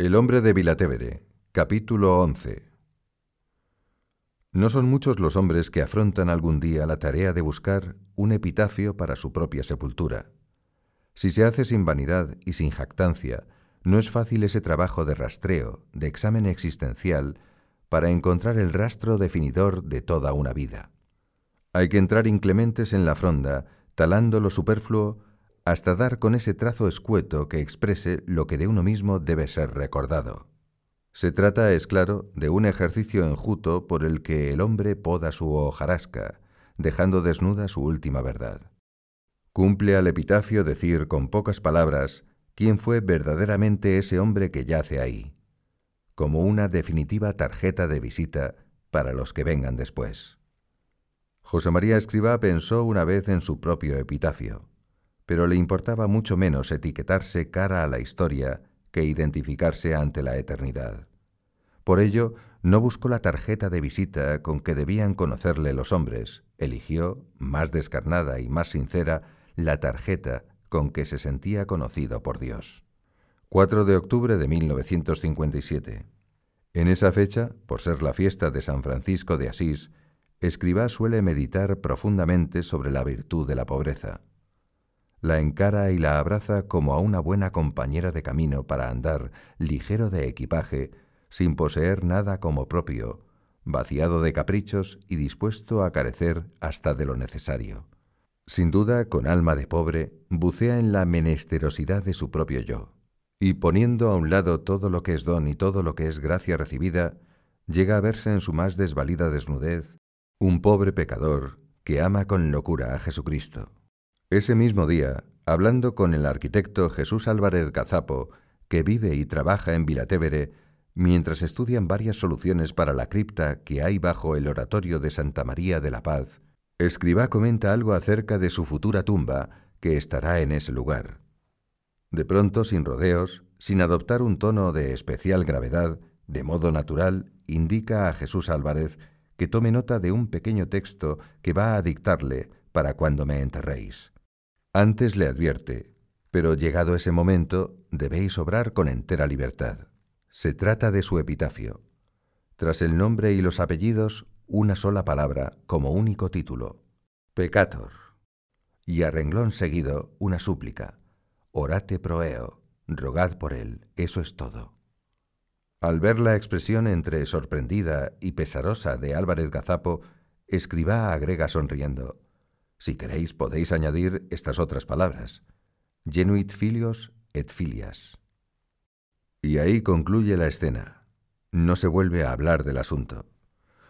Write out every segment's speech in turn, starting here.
El hombre de Vilatevere, capítulo 11. No son muchos los hombres que afrontan algún día la tarea de buscar un epitafio para su propia sepultura. Si se hace sin vanidad y sin jactancia, no es fácil ese trabajo de rastreo, de examen existencial, para encontrar el rastro definidor de toda una vida. Hay que entrar inclementes en la fronda, talando lo superfluo, hasta dar con ese trazo escueto que exprese lo que de uno mismo debe ser recordado. Se trata, es claro, de un ejercicio enjuto por el que el hombre poda su hojarasca, dejando desnuda su última verdad. Cumple al epitafio decir con pocas palabras quién fue verdaderamente ese hombre que yace ahí, como una definitiva tarjeta de visita para los que vengan después. José María Escribá pensó una vez en su propio epitafio pero le importaba mucho menos etiquetarse cara a la historia que identificarse ante la eternidad. Por ello, no buscó la tarjeta de visita con que debían conocerle los hombres, eligió, más descarnada y más sincera, la tarjeta con que se sentía conocido por Dios. 4 de octubre de 1957. En esa fecha, por ser la fiesta de San Francisco de Asís, Escribá suele meditar profundamente sobre la virtud de la pobreza la encara y la abraza como a una buena compañera de camino para andar ligero de equipaje, sin poseer nada como propio, vaciado de caprichos y dispuesto a carecer hasta de lo necesario. Sin duda, con alma de pobre, bucea en la menesterosidad de su propio yo, y poniendo a un lado todo lo que es don y todo lo que es gracia recibida, llega a verse en su más desvalida desnudez un pobre pecador que ama con locura a Jesucristo. Ese mismo día, hablando con el arquitecto Jesús Álvarez Gazapo, que vive y trabaja en Vilatevere, mientras estudian varias soluciones para la cripta que hay bajo el oratorio de Santa María de la Paz, Escribá comenta algo acerca de su futura tumba que estará en ese lugar. De pronto, sin rodeos, sin adoptar un tono de especial gravedad, de modo natural, indica a Jesús Álvarez que tome nota de un pequeño texto que va a dictarle para cuando me enterréis. Antes le advierte, pero llegado ese momento debéis obrar con entera libertad. Se trata de su epitafio. Tras el nombre y los apellidos, una sola palabra como único título, Pecator. Y a renglón seguido, una súplica, Orate proeo, rogad por él, eso es todo. Al ver la expresión entre sorprendida y pesarosa de Álvarez Gazapo, escriba agrega sonriendo, si queréis, podéis añadir estas otras palabras. Genuit filios et filias. Y ahí concluye la escena. No se vuelve a hablar del asunto.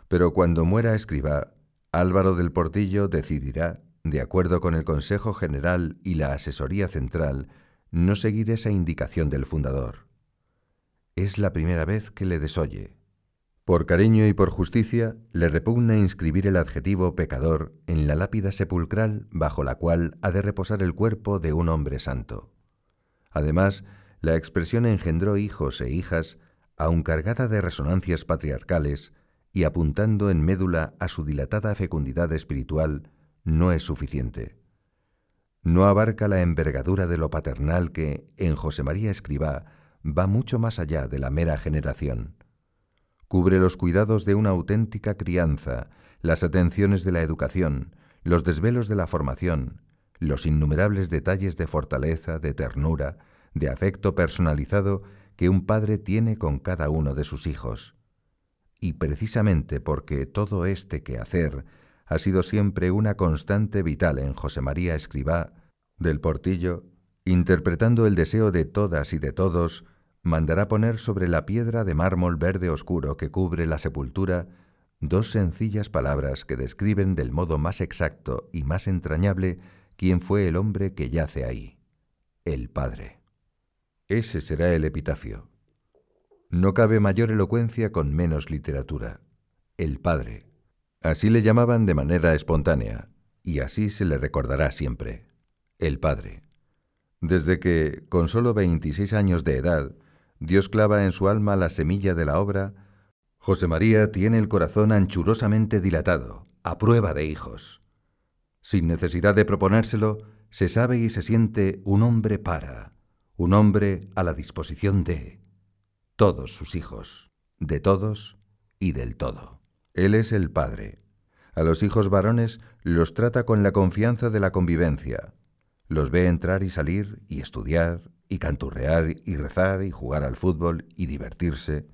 Pero cuando muera escriba, Álvaro del Portillo decidirá, de acuerdo con el Consejo General y la Asesoría Central, no seguir esa indicación del fundador. Es la primera vez que le desoye. Por cariño y por justicia, le repugna inscribir el adjetivo pecador en la lápida sepulcral bajo la cual ha de reposar el cuerpo de un hombre santo. Además, la expresión engendró hijos e hijas, aun cargada de resonancias patriarcales y apuntando en médula a su dilatada fecundidad espiritual, no es suficiente. No abarca la envergadura de lo paternal que, en José María Escribá, va mucho más allá de la mera generación cubre los cuidados de una auténtica crianza, las atenciones de la educación, los desvelos de la formación, los innumerables detalles de fortaleza, de ternura, de afecto personalizado que un padre tiene con cada uno de sus hijos. Y precisamente porque todo este quehacer ha sido siempre una constante vital en José María Escribá, del Portillo, interpretando el deseo de todas y de todos mandará poner sobre la piedra de mármol verde oscuro que cubre la sepultura dos sencillas palabras que describen del modo más exacto y más entrañable quién fue el hombre que yace ahí, el Padre. Ese será el epitafio. No cabe mayor elocuencia con menos literatura. El Padre. Así le llamaban de manera espontánea, y así se le recordará siempre. El Padre. Desde que, con solo 26 años de edad, Dios clava en su alma la semilla de la obra, José María tiene el corazón anchurosamente dilatado, a prueba de hijos. Sin necesidad de proponérselo, se sabe y se siente un hombre para, un hombre a la disposición de. todos sus hijos, de todos y del todo. Él es el Padre. A los hijos varones los trata con la confianza de la convivencia. Los ve entrar y salir y estudiar y canturrear y rezar y jugar al fútbol y divertirse.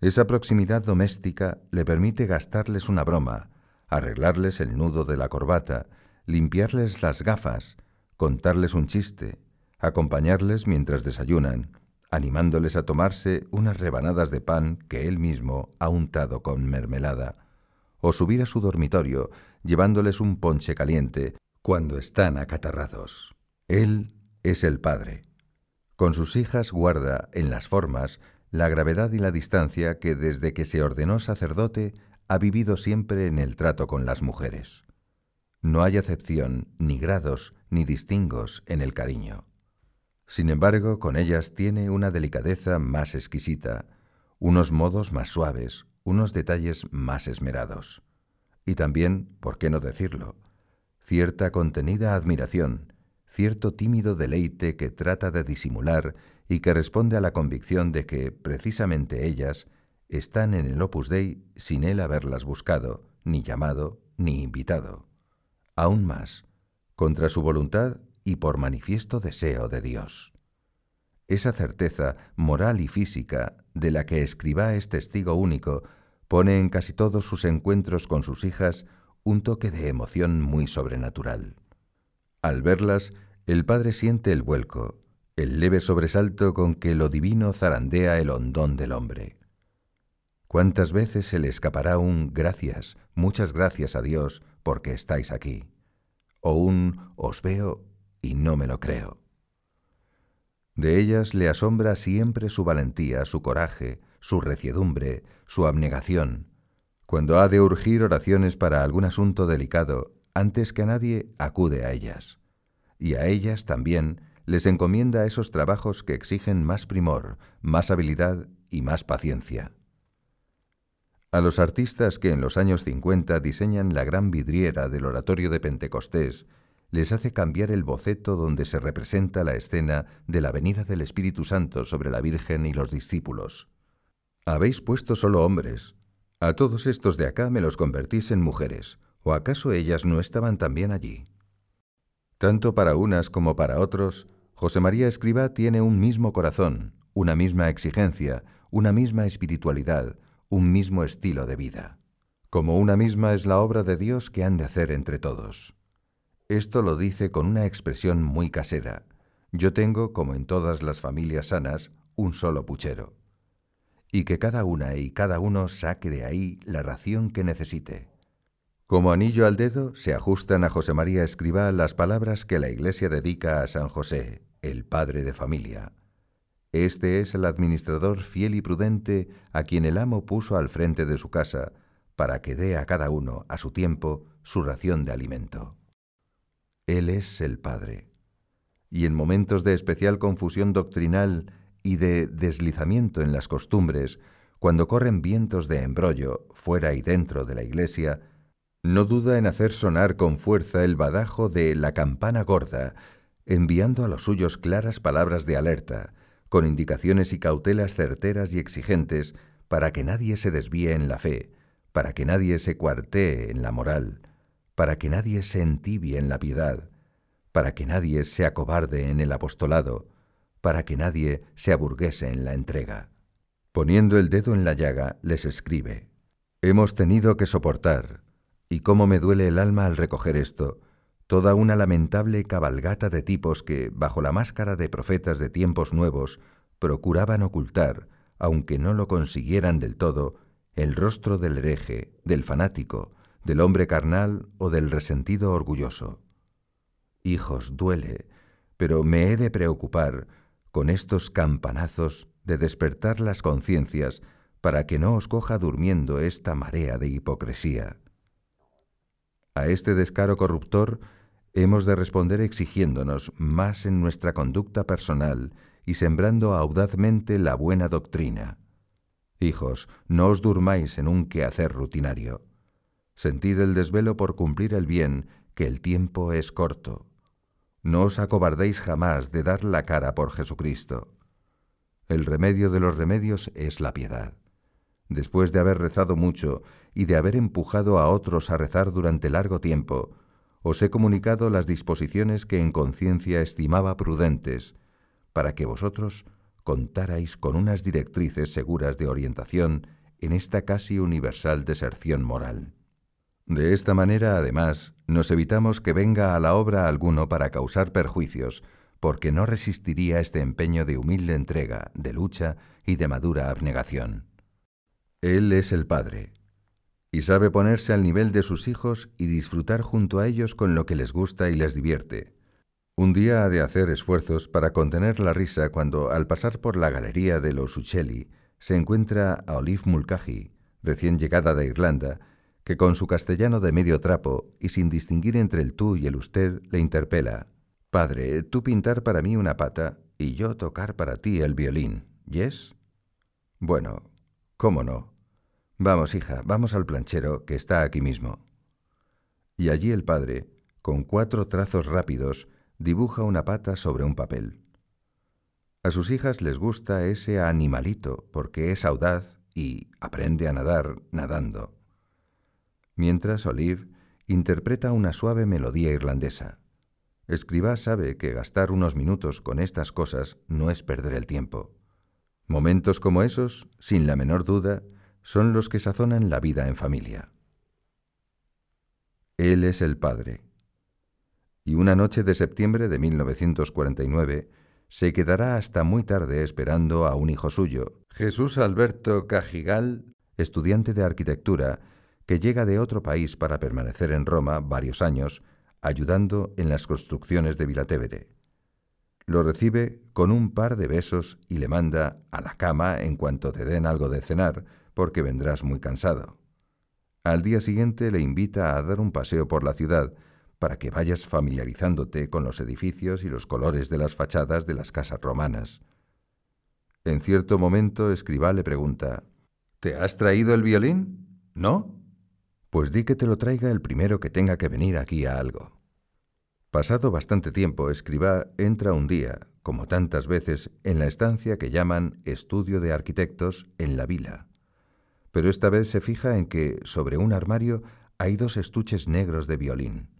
Esa proximidad doméstica le permite gastarles una broma, arreglarles el nudo de la corbata, limpiarles las gafas, contarles un chiste, acompañarles mientras desayunan, animándoles a tomarse unas rebanadas de pan que él mismo ha untado con mermelada, o subir a su dormitorio llevándoles un ponche caliente cuando están acatarrados. Él es el Padre. Con sus hijas guarda en las formas la gravedad y la distancia que desde que se ordenó sacerdote ha vivido siempre en el trato con las mujeres. No hay acepción, ni grados, ni distingos en el cariño. Sin embargo, con ellas tiene una delicadeza más exquisita, unos modos más suaves, unos detalles más esmerados. Y también, ¿por qué no decirlo?, cierta contenida admiración, cierto tímido deleite que trata de disimular y que responde a la convicción de que, precisamente ellas, están en el Opus Dei sin él haberlas buscado, ni llamado, ni invitado. Aún más, contra su voluntad y por manifiesto deseo de Dios. Esa certeza moral y física de la que Escribá es testigo único pone en casi todos sus encuentros con sus hijas un toque de emoción muy sobrenatural. Al verlas, el padre siente el vuelco, el leve sobresalto con que lo divino zarandea el hondón del hombre. ¿Cuántas veces se le escapará un gracias, muchas gracias a Dios porque estáis aquí? O un os veo y no me lo creo. De ellas le asombra siempre su valentía, su coraje, su reciedumbre, su abnegación. Cuando ha de urgir oraciones para algún asunto delicado, antes que a nadie acude a ellas. Y a ellas también les encomienda esos trabajos que exigen más primor, más habilidad y más paciencia. A los artistas que en los años 50 diseñan la gran vidriera del oratorio de Pentecostés les hace cambiar el boceto donde se representa la escena de la venida del Espíritu Santo sobre la Virgen y los discípulos. Habéis puesto solo hombres. A todos estos de acá me los convertís en mujeres, ¿o acaso ellas no estaban también allí? Tanto para unas como para otros, José María Escriba tiene un mismo corazón, una misma exigencia, una misma espiritualidad, un mismo estilo de vida. Como una misma es la obra de Dios que han de hacer entre todos. Esto lo dice con una expresión muy casera. Yo tengo, como en todas las familias sanas, un solo puchero. Y que cada una y cada uno saque de ahí la ración que necesite. Como anillo al dedo se ajustan a José María Escribá las palabras que la Iglesia dedica a San José, el padre de familia. Este es el administrador fiel y prudente a quien el amo puso al frente de su casa, para que dé a cada uno, a su tiempo, su ración de alimento. Él es el Padre. Y en momentos de especial confusión doctrinal y de deslizamiento en las costumbres, cuando corren vientos de embrollo fuera y dentro de la iglesia, no duda en hacer sonar con fuerza el badajo de la campana gorda, enviando a los suyos claras palabras de alerta, con indicaciones y cautelas certeras y exigentes para que nadie se desvíe en la fe, para que nadie se cuartee en la moral, para que nadie se entibie en la piedad, para que nadie se acobarde en el apostolado, para que nadie se aburguese en la entrega. Poniendo el dedo en la llaga, les escribe, Hemos tenido que soportar, y cómo me duele el alma al recoger esto, toda una lamentable cabalgata de tipos que, bajo la máscara de profetas de tiempos nuevos, procuraban ocultar, aunque no lo consiguieran del todo, el rostro del hereje, del fanático, del hombre carnal o del resentido orgulloso. Hijos, duele, pero me he de preocupar con estos campanazos de despertar las conciencias para que no os coja durmiendo esta marea de hipocresía. A este descaro corruptor hemos de responder exigiéndonos más en nuestra conducta personal y sembrando audazmente la buena doctrina. Hijos, no os durmáis en un quehacer rutinario. Sentid el desvelo por cumplir el bien, que el tiempo es corto. No os acobardéis jamás de dar la cara por Jesucristo. El remedio de los remedios es la piedad. Después de haber rezado mucho y de haber empujado a otros a rezar durante largo tiempo, os he comunicado las disposiciones que en conciencia estimaba prudentes, para que vosotros contarais con unas directrices seguras de orientación en esta casi universal deserción moral. De esta manera, además, nos evitamos que venga a la obra alguno para causar perjuicios, porque no resistiría este empeño de humilde entrega, de lucha y de madura abnegación. Él es el Padre, y sabe ponerse al nivel de sus hijos y disfrutar junto a ellos con lo que les gusta y les divierte. Un día ha de hacer esfuerzos para contener la risa cuando, al pasar por la galería de los Uccelli, se encuentra a Olive Mulcahy, recién llegada de Irlanda, que con su castellano de medio trapo y sin distinguir entre el tú y el usted le interpela. Padre, tú pintar para mí una pata y yo tocar para ti el violín, ¿yes? Bueno, ¿cómo no? Vamos, hija, vamos al planchero, que está aquí mismo. Y allí el padre, con cuatro trazos rápidos, dibuja una pata sobre un papel. A sus hijas les gusta ese animalito porque es audaz y aprende a nadar nadando mientras Olive interpreta una suave melodía irlandesa. Escribá sabe que gastar unos minutos con estas cosas no es perder el tiempo. Momentos como esos, sin la menor duda, son los que sazonan la vida en familia. Él es el padre. Y una noche de septiembre de 1949 se quedará hasta muy tarde esperando a un hijo suyo, Jesús Alberto Cajigal, estudiante de arquitectura, que llega de otro país para permanecer en Roma varios años, ayudando en las construcciones de Vilatevere. Lo recibe con un par de besos y le manda a la cama en cuanto te den algo de cenar, porque vendrás muy cansado. Al día siguiente le invita a dar un paseo por la ciudad para que vayas familiarizándote con los edificios y los colores de las fachadas de las casas romanas. En cierto momento, Escribá le pregunta, ¿Te has traído el violín? ¿No? Pues di que te lo traiga el primero que tenga que venir aquí a algo. Pasado bastante tiempo, Escribá entra un día, como tantas veces, en la estancia que llaman estudio de arquitectos en la vila. Pero esta vez se fija en que, sobre un armario, hay dos estuches negros de violín.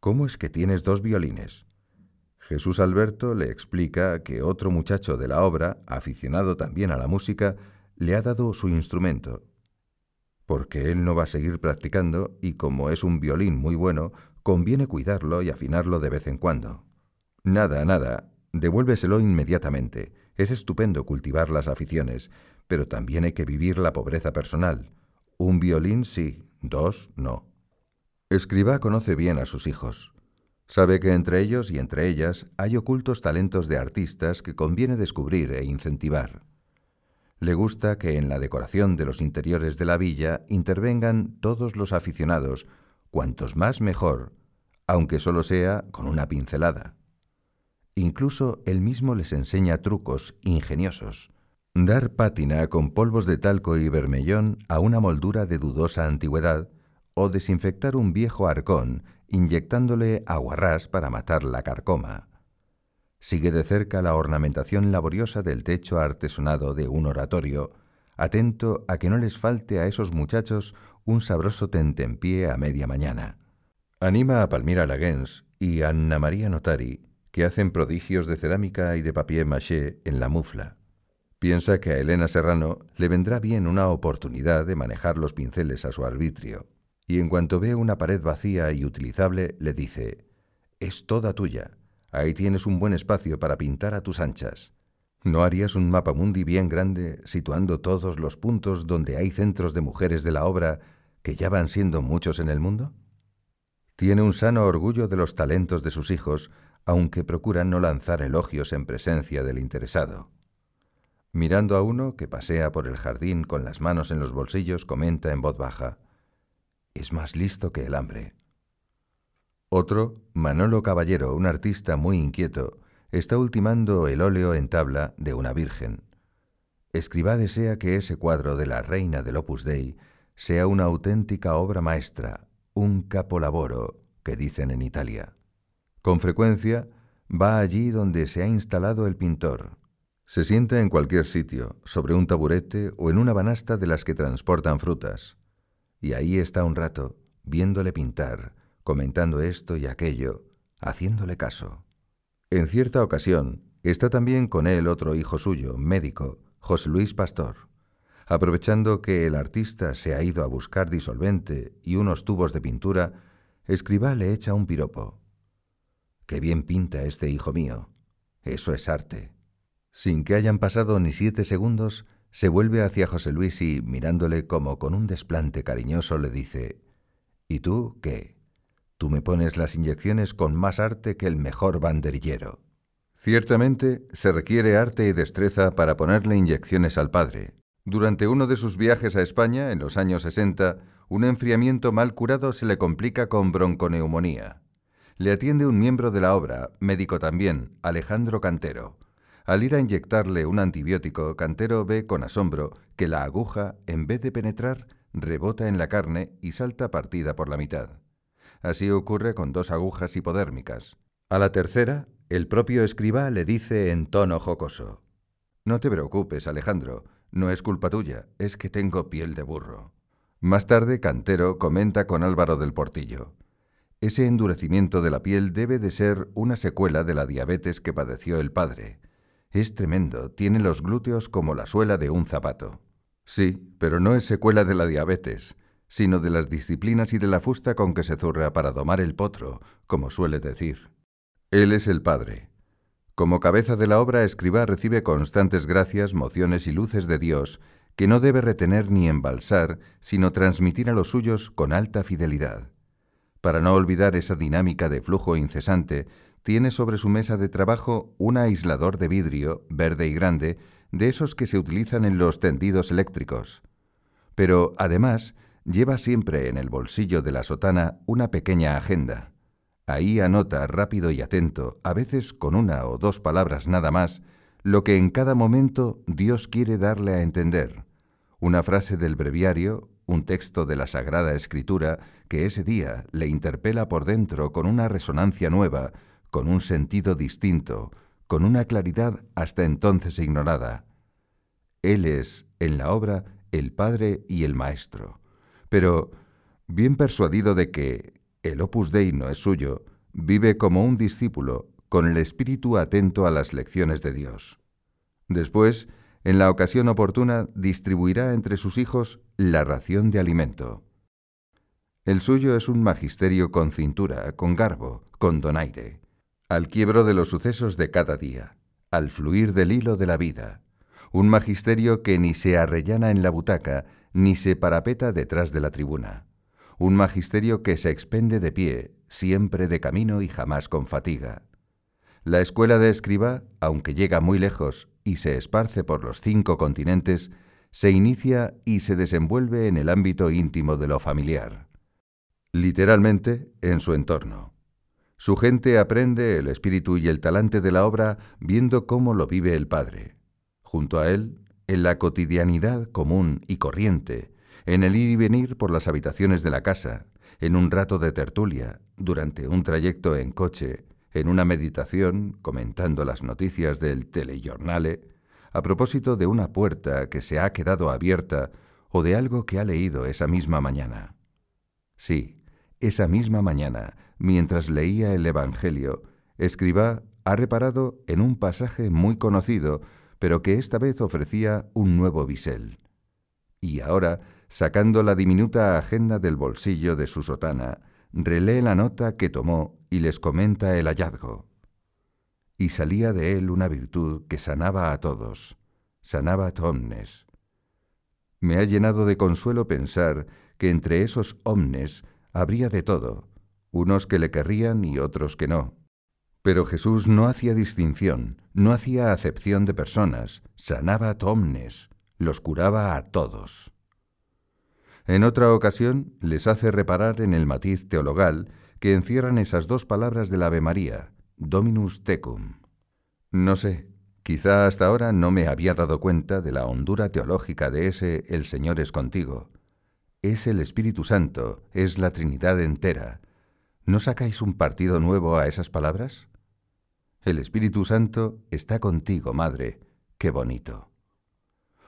¿Cómo es que tienes dos violines? Jesús Alberto le explica que otro muchacho de la obra, aficionado también a la música, le ha dado su instrumento porque él no va a seguir practicando y como es un violín muy bueno, conviene cuidarlo y afinarlo de vez en cuando. Nada, nada, devuélveselo inmediatamente. Es estupendo cultivar las aficiones, pero también hay que vivir la pobreza personal. Un violín sí, dos no. Escribá conoce bien a sus hijos. Sabe que entre ellos y entre ellas hay ocultos talentos de artistas que conviene descubrir e incentivar. Le gusta que en la decoración de los interiores de la villa intervengan todos los aficionados, cuantos más mejor, aunque solo sea con una pincelada. Incluso él mismo les enseña trucos ingeniosos. Dar pátina con polvos de talco y vermellón a una moldura de dudosa antigüedad o desinfectar un viejo arcón inyectándole aguarrás para matar la carcoma. Sigue de cerca la ornamentación laboriosa del techo artesonado de un oratorio, atento a que no les falte a esos muchachos un sabroso tentempié a media mañana. Anima a Palmira Lagens y a Anna María Notari, que hacen prodigios de cerámica y de papier maché en la mufla. Piensa que a Elena Serrano le vendrá bien una oportunidad de manejar los pinceles a su arbitrio, y en cuanto ve una pared vacía y utilizable, le dice, es toda tuya, Ahí tienes un buen espacio para pintar a tus anchas. ¿No harías un mapa mundi bien grande, situando todos los puntos donde hay centros de mujeres de la obra que ya van siendo muchos en el mundo? Tiene un sano orgullo de los talentos de sus hijos, aunque procura no lanzar elogios en presencia del interesado. Mirando a uno que pasea por el jardín con las manos en los bolsillos, comenta en voz baja, Es más listo que el hambre. Otro, Manolo Caballero, un artista muy inquieto, está ultimando el óleo en tabla de una Virgen. Escribá desea que ese cuadro de la Reina del Opus Dei sea una auténtica obra maestra, un capolavoro, que dicen en Italia. Con frecuencia va allí donde se ha instalado el pintor, Se sienta en cualquier sitio, sobre un taburete o en una banasta de las que transportan frutas. Y ahí está un rato, viéndole pintar, comentando esto y aquello, haciéndole caso. En cierta ocasión, está también con él otro hijo suyo, médico, José Luis Pastor. Aprovechando que el artista se ha ido a buscar disolvente y unos tubos de pintura, Escribá le echa un piropo. Qué bien pinta este hijo mío. Eso es arte. Sin que hayan pasado ni siete segundos, se vuelve hacia José Luis y, mirándole como con un desplante cariñoso, le dice, ¿Y tú qué? Tú me pones las inyecciones con más arte que el mejor banderillero. Ciertamente, se requiere arte y destreza para ponerle inyecciones al padre. Durante uno de sus viajes a España, en los años 60, un enfriamiento mal curado se le complica con bronconeumonía. Le atiende un miembro de la obra, médico también, Alejandro Cantero. Al ir a inyectarle un antibiótico, Cantero ve con asombro que la aguja, en vez de penetrar, rebota en la carne y salta partida por la mitad. Así ocurre con dos agujas hipodérmicas. A la tercera, el propio escriba le dice en tono jocoso, No te preocupes, Alejandro, no es culpa tuya, es que tengo piel de burro. Más tarde, Cantero comenta con Álvaro del Portillo. Ese endurecimiento de la piel debe de ser una secuela de la diabetes que padeció el padre. Es tremendo, tiene los glúteos como la suela de un zapato. Sí, pero no es secuela de la diabetes, sino de las disciplinas y de la fusta con que se zurra para domar el potro, como suele decir. Él es el Padre. Como cabeza de la obra, Escribá recibe constantes gracias, mociones y luces de Dios, que no debe retener ni embalsar, sino transmitir a los suyos con alta fidelidad. Para no olvidar esa dinámica de flujo incesante, tiene sobre su mesa de trabajo un aislador de vidrio, verde y grande, de esos que se utilizan en los tendidos eléctricos. Pero, además, lleva siempre en el bolsillo de la sotana una pequeña agenda. Ahí anota rápido y atento, a veces con una o dos palabras nada más, lo que en cada momento Dios quiere darle a entender. Una frase del breviario, un texto de la Sagrada Escritura que ese día le interpela por dentro con una resonancia nueva, con un sentido distinto, con una claridad hasta entonces ignorada. Él es, en la obra, el Padre y el Maestro. Pero, bien persuadido de que el opus dei no es suyo, vive como un discípulo, con el espíritu atento a las lecciones de Dios. Después, en la ocasión oportuna, distribuirá entre sus hijos la ración de alimento. El suyo es un magisterio con cintura, con garbo, con donaire al quiebro de los sucesos de cada día, al fluir del hilo de la vida, un magisterio que ni se arrellana en la butaca, ni se parapeta detrás de la tribuna, un magisterio que se expende de pie, siempre de camino y jamás con fatiga. La escuela de escriba, aunque llega muy lejos y se esparce por los cinco continentes, se inicia y se desenvuelve en el ámbito íntimo de lo familiar, literalmente en su entorno. Su gente aprende el espíritu y el talante de la obra viendo cómo lo vive el Padre. Junto a él, en la cotidianidad común y corriente, en el ir y venir por las habitaciones de la casa, en un rato de tertulia, durante un trayecto en coche, en una meditación, comentando las noticias del telejornale, a propósito de una puerta que se ha quedado abierta o de algo que ha leído esa misma mañana. Sí, esa misma mañana, mientras leía el Evangelio, Escribá ha reparado en un pasaje muy conocido, pero que esta vez ofrecía un nuevo bisel. Y ahora, sacando la diminuta agenda del bolsillo de su sotana, relee la nota que tomó y les comenta el hallazgo. Y salía de él una virtud que sanaba a todos, sanaba omnes. Me ha llenado de consuelo pensar que entre esos omnes habría de todo, unos que le querrían y otros que no. Pero Jesús no hacía distinción, no hacía acepción de personas, sanaba a tomnes, los curaba a todos. En otra ocasión les hace reparar en el matiz teologal que encierran esas dos palabras del Ave María, Dominus tecum. No sé, quizá hasta ahora no me había dado cuenta de la hondura teológica de ese El Señor es contigo. Es el Espíritu Santo, es la Trinidad entera, ¿No sacáis un partido nuevo a esas palabras? El Espíritu Santo está contigo, Madre. qué bonito.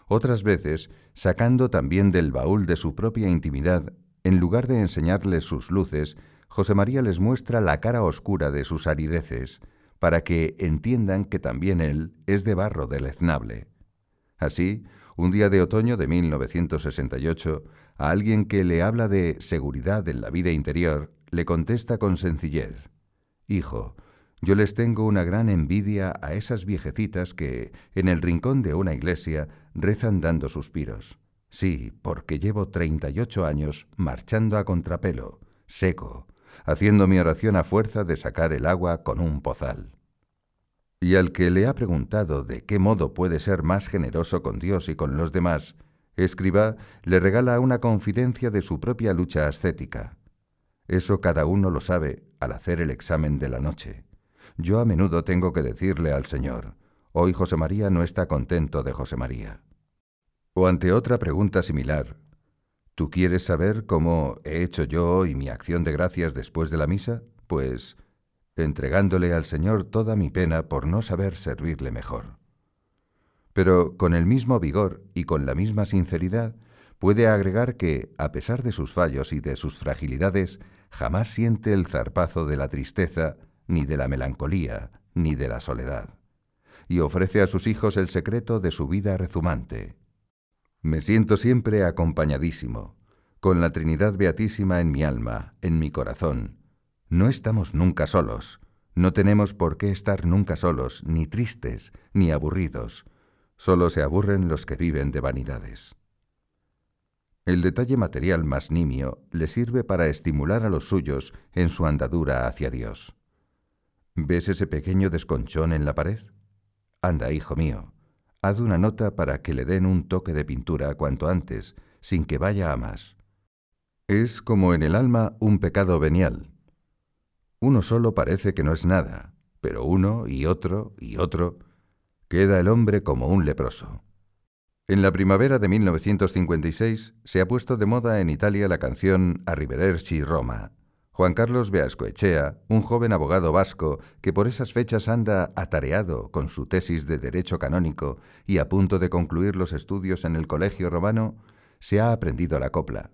Otras veces, sacando también del baúl de su propia intimidad, en lugar de enseñarles sus luces, José María les muestra la cara oscura de sus arideces, para que entiendan que también él es de barro deleznable. Así, un día de otoño de 1968, a alguien que le habla de seguridad en la vida interior, le contesta con sencillez, Hijo, yo les tengo una gran envidia a esas viejecitas que, en el rincón de una iglesia, rezan dando suspiros. Sí, porque llevo treinta y ocho años marchando a contrapelo, seco, haciendo mi oración a fuerza de sacar el agua con un pozal. Y al que le ha preguntado de qué modo puede ser más generoso con Dios y con los demás, Escriba le regala una confidencia de su propia lucha ascética. Eso cada uno lo sabe al hacer el examen de la noche. Yo a menudo tengo que decirle al Señor, hoy José María no está contento de José María. O ante otra pregunta similar, ¿tú quieres saber cómo he hecho yo y mi acción de gracias después de la misa? Pues entregándole al Señor toda mi pena por no saber servirle mejor. Pero con el mismo vigor y con la misma sinceridad, puede agregar que, a pesar de sus fallos y de sus fragilidades, jamás siente el zarpazo de la tristeza, ni de la melancolía, ni de la soledad, y ofrece a sus hijos el secreto de su vida rezumante. Me siento siempre acompañadísimo, con la Trinidad Beatísima en mi alma, en mi corazón. No estamos nunca solos, no tenemos por qué estar nunca solos, ni tristes, ni aburridos. Solo se aburren los que viven de vanidades. El detalle material más nimio le sirve para estimular a los suyos en su andadura hacia Dios. ¿Ves ese pequeño desconchón en la pared? Anda, hijo mío, haz una nota para que le den un toque de pintura cuanto antes, sin que vaya a más. Es como en el alma un pecado venial. Uno solo parece que no es nada, pero uno y otro y otro, queda el hombre como un leproso. En la primavera de 1956 se ha puesto de moda en Italia la canción Arrivederci Roma. Juan Carlos Beascoechea, un joven abogado vasco que por esas fechas anda atareado con su tesis de Derecho Canónico y a punto de concluir los estudios en el Colegio Romano, se ha aprendido la copla.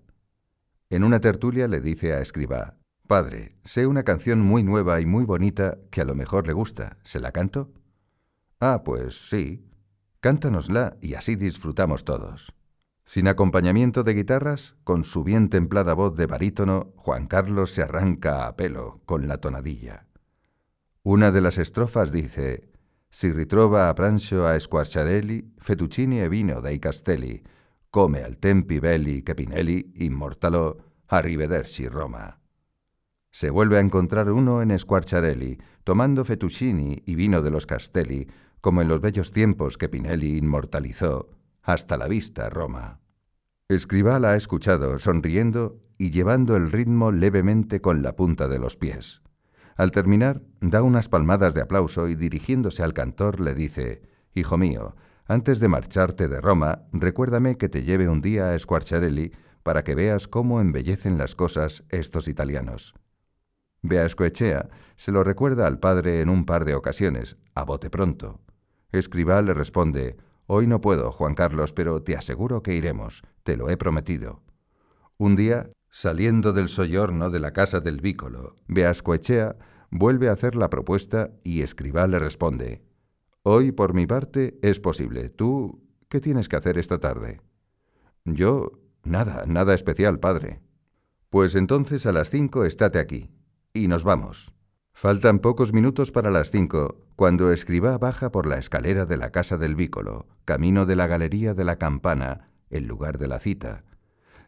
En una tertulia le dice a Escriba, Padre, sé una canción muy nueva y muy bonita que a lo mejor le gusta. ¿Se la canto? Ah, pues sí, Cántanosla y así disfrutamos todos. Sin acompañamiento de guitarras, con su bien templada voz de barítono, Juan Carlos se arranca a pelo con la tonadilla. Una de las estrofas dice Si ritrova a prancio a squarciarelli, fettuccini e vino dei castelli, come al tempi belli che Pinelli immortalò, arrivederci Roma. Se vuelve a encontrar uno en Squarciarelli, tomando fettuccini y vino de los Castelli, como en los bellos tiempos que Pinelli inmortalizó, hasta la vista Roma. Escribá la ha escuchado, sonriendo y llevando el ritmo levemente con la punta de los pies. Al terminar, da unas palmadas de aplauso y dirigiéndose al cantor le dice, Hijo mío, antes de marcharte de Roma, recuérdame que te lleve un día a Squarciarelli para que veas cómo embellecen las cosas estos italianos. Beascoechea se lo recuerda al padre en un par de ocasiones, a bote pronto. Escribá le responde, Hoy no puedo, Juan Carlos, pero te aseguro que iremos, te lo he prometido. Un día, saliendo del soyorno de la casa del vícolo, Beascoechea vuelve a hacer la propuesta y Escribá le responde, Hoy, por mi parte, es posible. ¿Tú qué tienes que hacer esta tarde? Yo, nada, nada especial, padre. Pues entonces a las cinco estate aquí. Y nos vamos. Faltan pocos minutos para las cinco, cuando Escribá baja por la escalera de la casa del vícolo, camino de la galería de la campana, el lugar de la cita.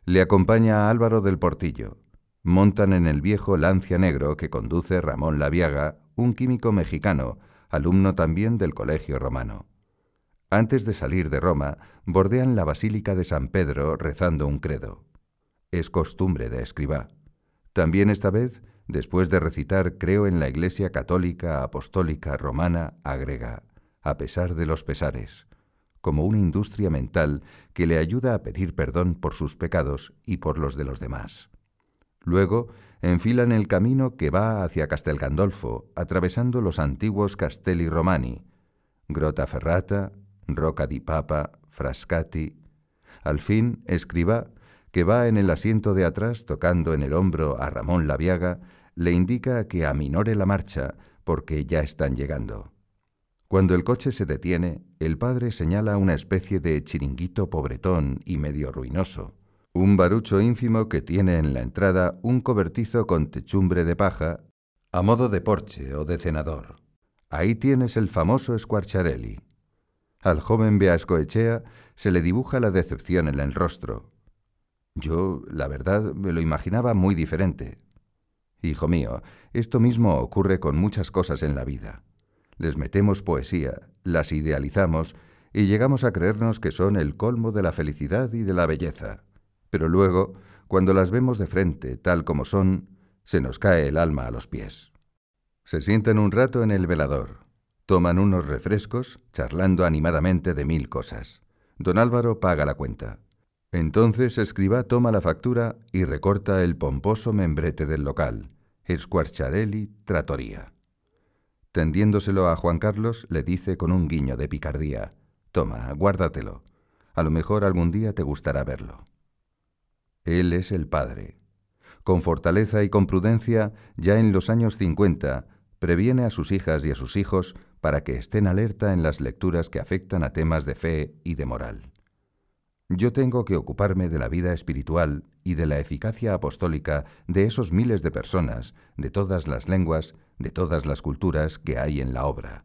Le acompaña Álvaro del Portillo. Montan en el viejo lancia negro que conduce Ramón Laviaga, un químico mexicano, alumno también del Colegio Romano. Antes de salir de Roma, bordean la Basílica de San Pedro rezando un credo. Es costumbre de Escribá. También esta vez Después de recitar Creo en la Iglesia Católica Apostólica Romana, agrega, a pesar de los pesares, como una industria mental que le ayuda a pedir perdón por sus pecados y por los de los demás. Luego enfilan el camino que va hacia Castel Gandolfo, atravesando los antiguos Castelli Romani, Grota Ferrata, Roca di Papa, Frascati. Al fin, escriba, que va en el asiento de atrás tocando en el hombro a Ramón Laviaga, le indica que aminore la marcha porque ya están llegando. Cuando el coche se detiene, el padre señala una especie de chiringuito pobretón y medio ruinoso, un barucho ínfimo que tiene en la entrada un cobertizo con techumbre de paja a modo de porche o de cenador. Ahí tienes el famoso Squarciarelli. Al joven Beascoechea se le dibuja la decepción en el rostro. Yo, la verdad, me lo imaginaba muy diferente. Hijo mío, esto mismo ocurre con muchas cosas en la vida. Les metemos poesía, las idealizamos y llegamos a creernos que son el colmo de la felicidad y de la belleza. Pero luego, cuando las vemos de frente, tal como son, se nos cae el alma a los pies. Se sientan un rato en el velador, toman unos refrescos, charlando animadamente de mil cosas. Don Álvaro paga la cuenta. Entonces Escribá toma la factura y recorta el pomposo membrete del local, Squarciarelli Trattoria. Tendiéndoselo a Juan Carlos, le dice con un guiño de picardía, Toma, guárdatelo. A lo mejor algún día te gustará verlo. Él es el padre. Con fortaleza y con prudencia, ya en los años cincuenta, previene a sus hijas y a sus hijos para que estén alerta en las lecturas que afectan a temas de fe y de moral. Yo tengo que ocuparme de la vida espiritual y de la eficacia apostólica de esos miles de personas, de todas las lenguas, de todas las culturas que hay en la obra.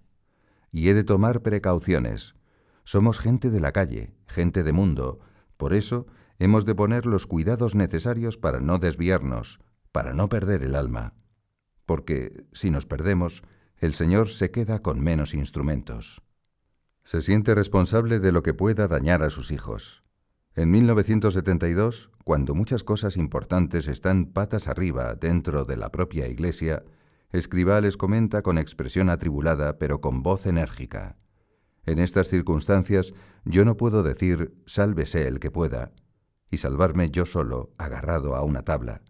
Y he de tomar precauciones. Somos gente de la calle, gente de mundo, por eso hemos de poner los cuidados necesarios para no desviarnos, para no perder el alma porque si nos perdemos, el Señor se queda con menos instrumentos. Se siente responsable de lo que pueda dañar a sus hijos. En 1972, cuando muchas cosas importantes están patas arriba dentro de la propia Iglesia, Escribá les comenta con expresión atribulada pero con voz enérgica. En estas circunstancias yo no puedo decir sálvese el que pueda, y salvarme yo solo, agarrado a una tabla.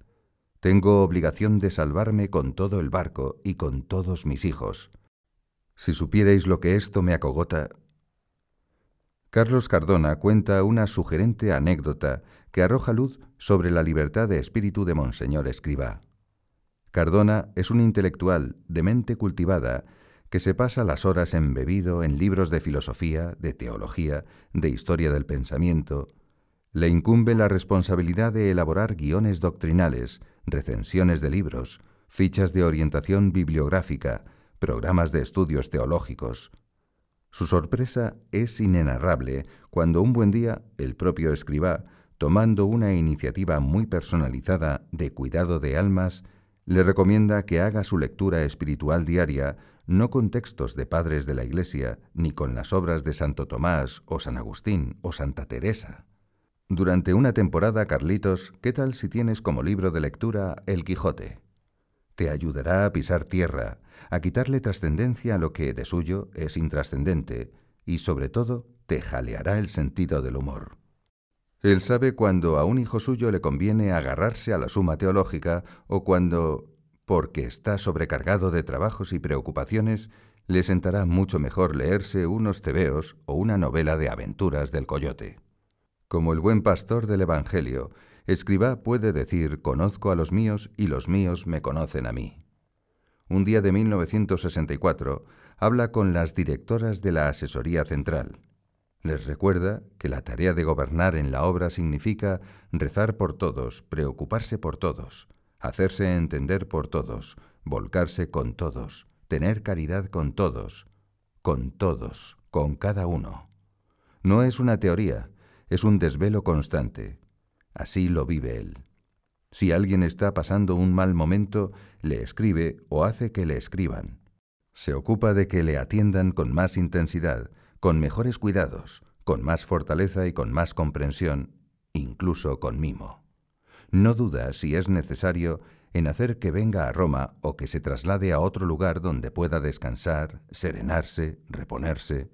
Tengo obligación de salvarme con todo el barco y con todos mis hijos. Si supierais lo que esto me acogota. Carlos Cardona cuenta una sugerente anécdota que arroja luz sobre la libertad de espíritu de Monseñor Escribá. Cardona es un intelectual de mente cultivada que se pasa las horas embebido en libros de filosofía, de teología, de historia del pensamiento. Le incumbe la responsabilidad de elaborar guiones doctrinales, recensiones de libros, fichas de orientación bibliográfica, programas de estudios teológicos. Su sorpresa es inenarrable cuando un buen día el propio escriba, tomando una iniciativa muy personalizada de cuidado de almas, le recomienda que haga su lectura espiritual diaria no con textos de padres de la Iglesia, ni con las obras de Santo Tomás o San Agustín o Santa Teresa. Durante una temporada, Carlitos, ¿qué tal si tienes como libro de lectura El Quijote? Te ayudará a pisar tierra, a quitarle trascendencia a lo que de suyo es intrascendente, y sobre todo te jaleará el sentido del humor. Él sabe cuando a un hijo suyo le conviene agarrarse a la suma teológica o cuando, porque está sobrecargado de trabajos y preocupaciones, le sentará mucho mejor leerse unos tebeos o una novela de aventuras del coyote. Como el buen pastor del Evangelio, escriba puede decir, conozco a los míos y los míos me conocen a mí. Un día de 1964 habla con las directoras de la Asesoría Central. Les recuerda que la tarea de gobernar en la obra significa rezar por todos, preocuparse por todos, hacerse entender por todos, volcarse con todos, tener caridad con todos, con todos, con cada uno. No es una teoría, es un desvelo constante. Así lo vive él. Si alguien está pasando un mal momento, le escribe o hace que le escriban. Se ocupa de que le atiendan con más intensidad, con mejores cuidados, con más fortaleza y con más comprensión, incluso con mimo. No duda, si es necesario, en hacer que venga a Roma o que se traslade a otro lugar donde pueda descansar, serenarse, reponerse.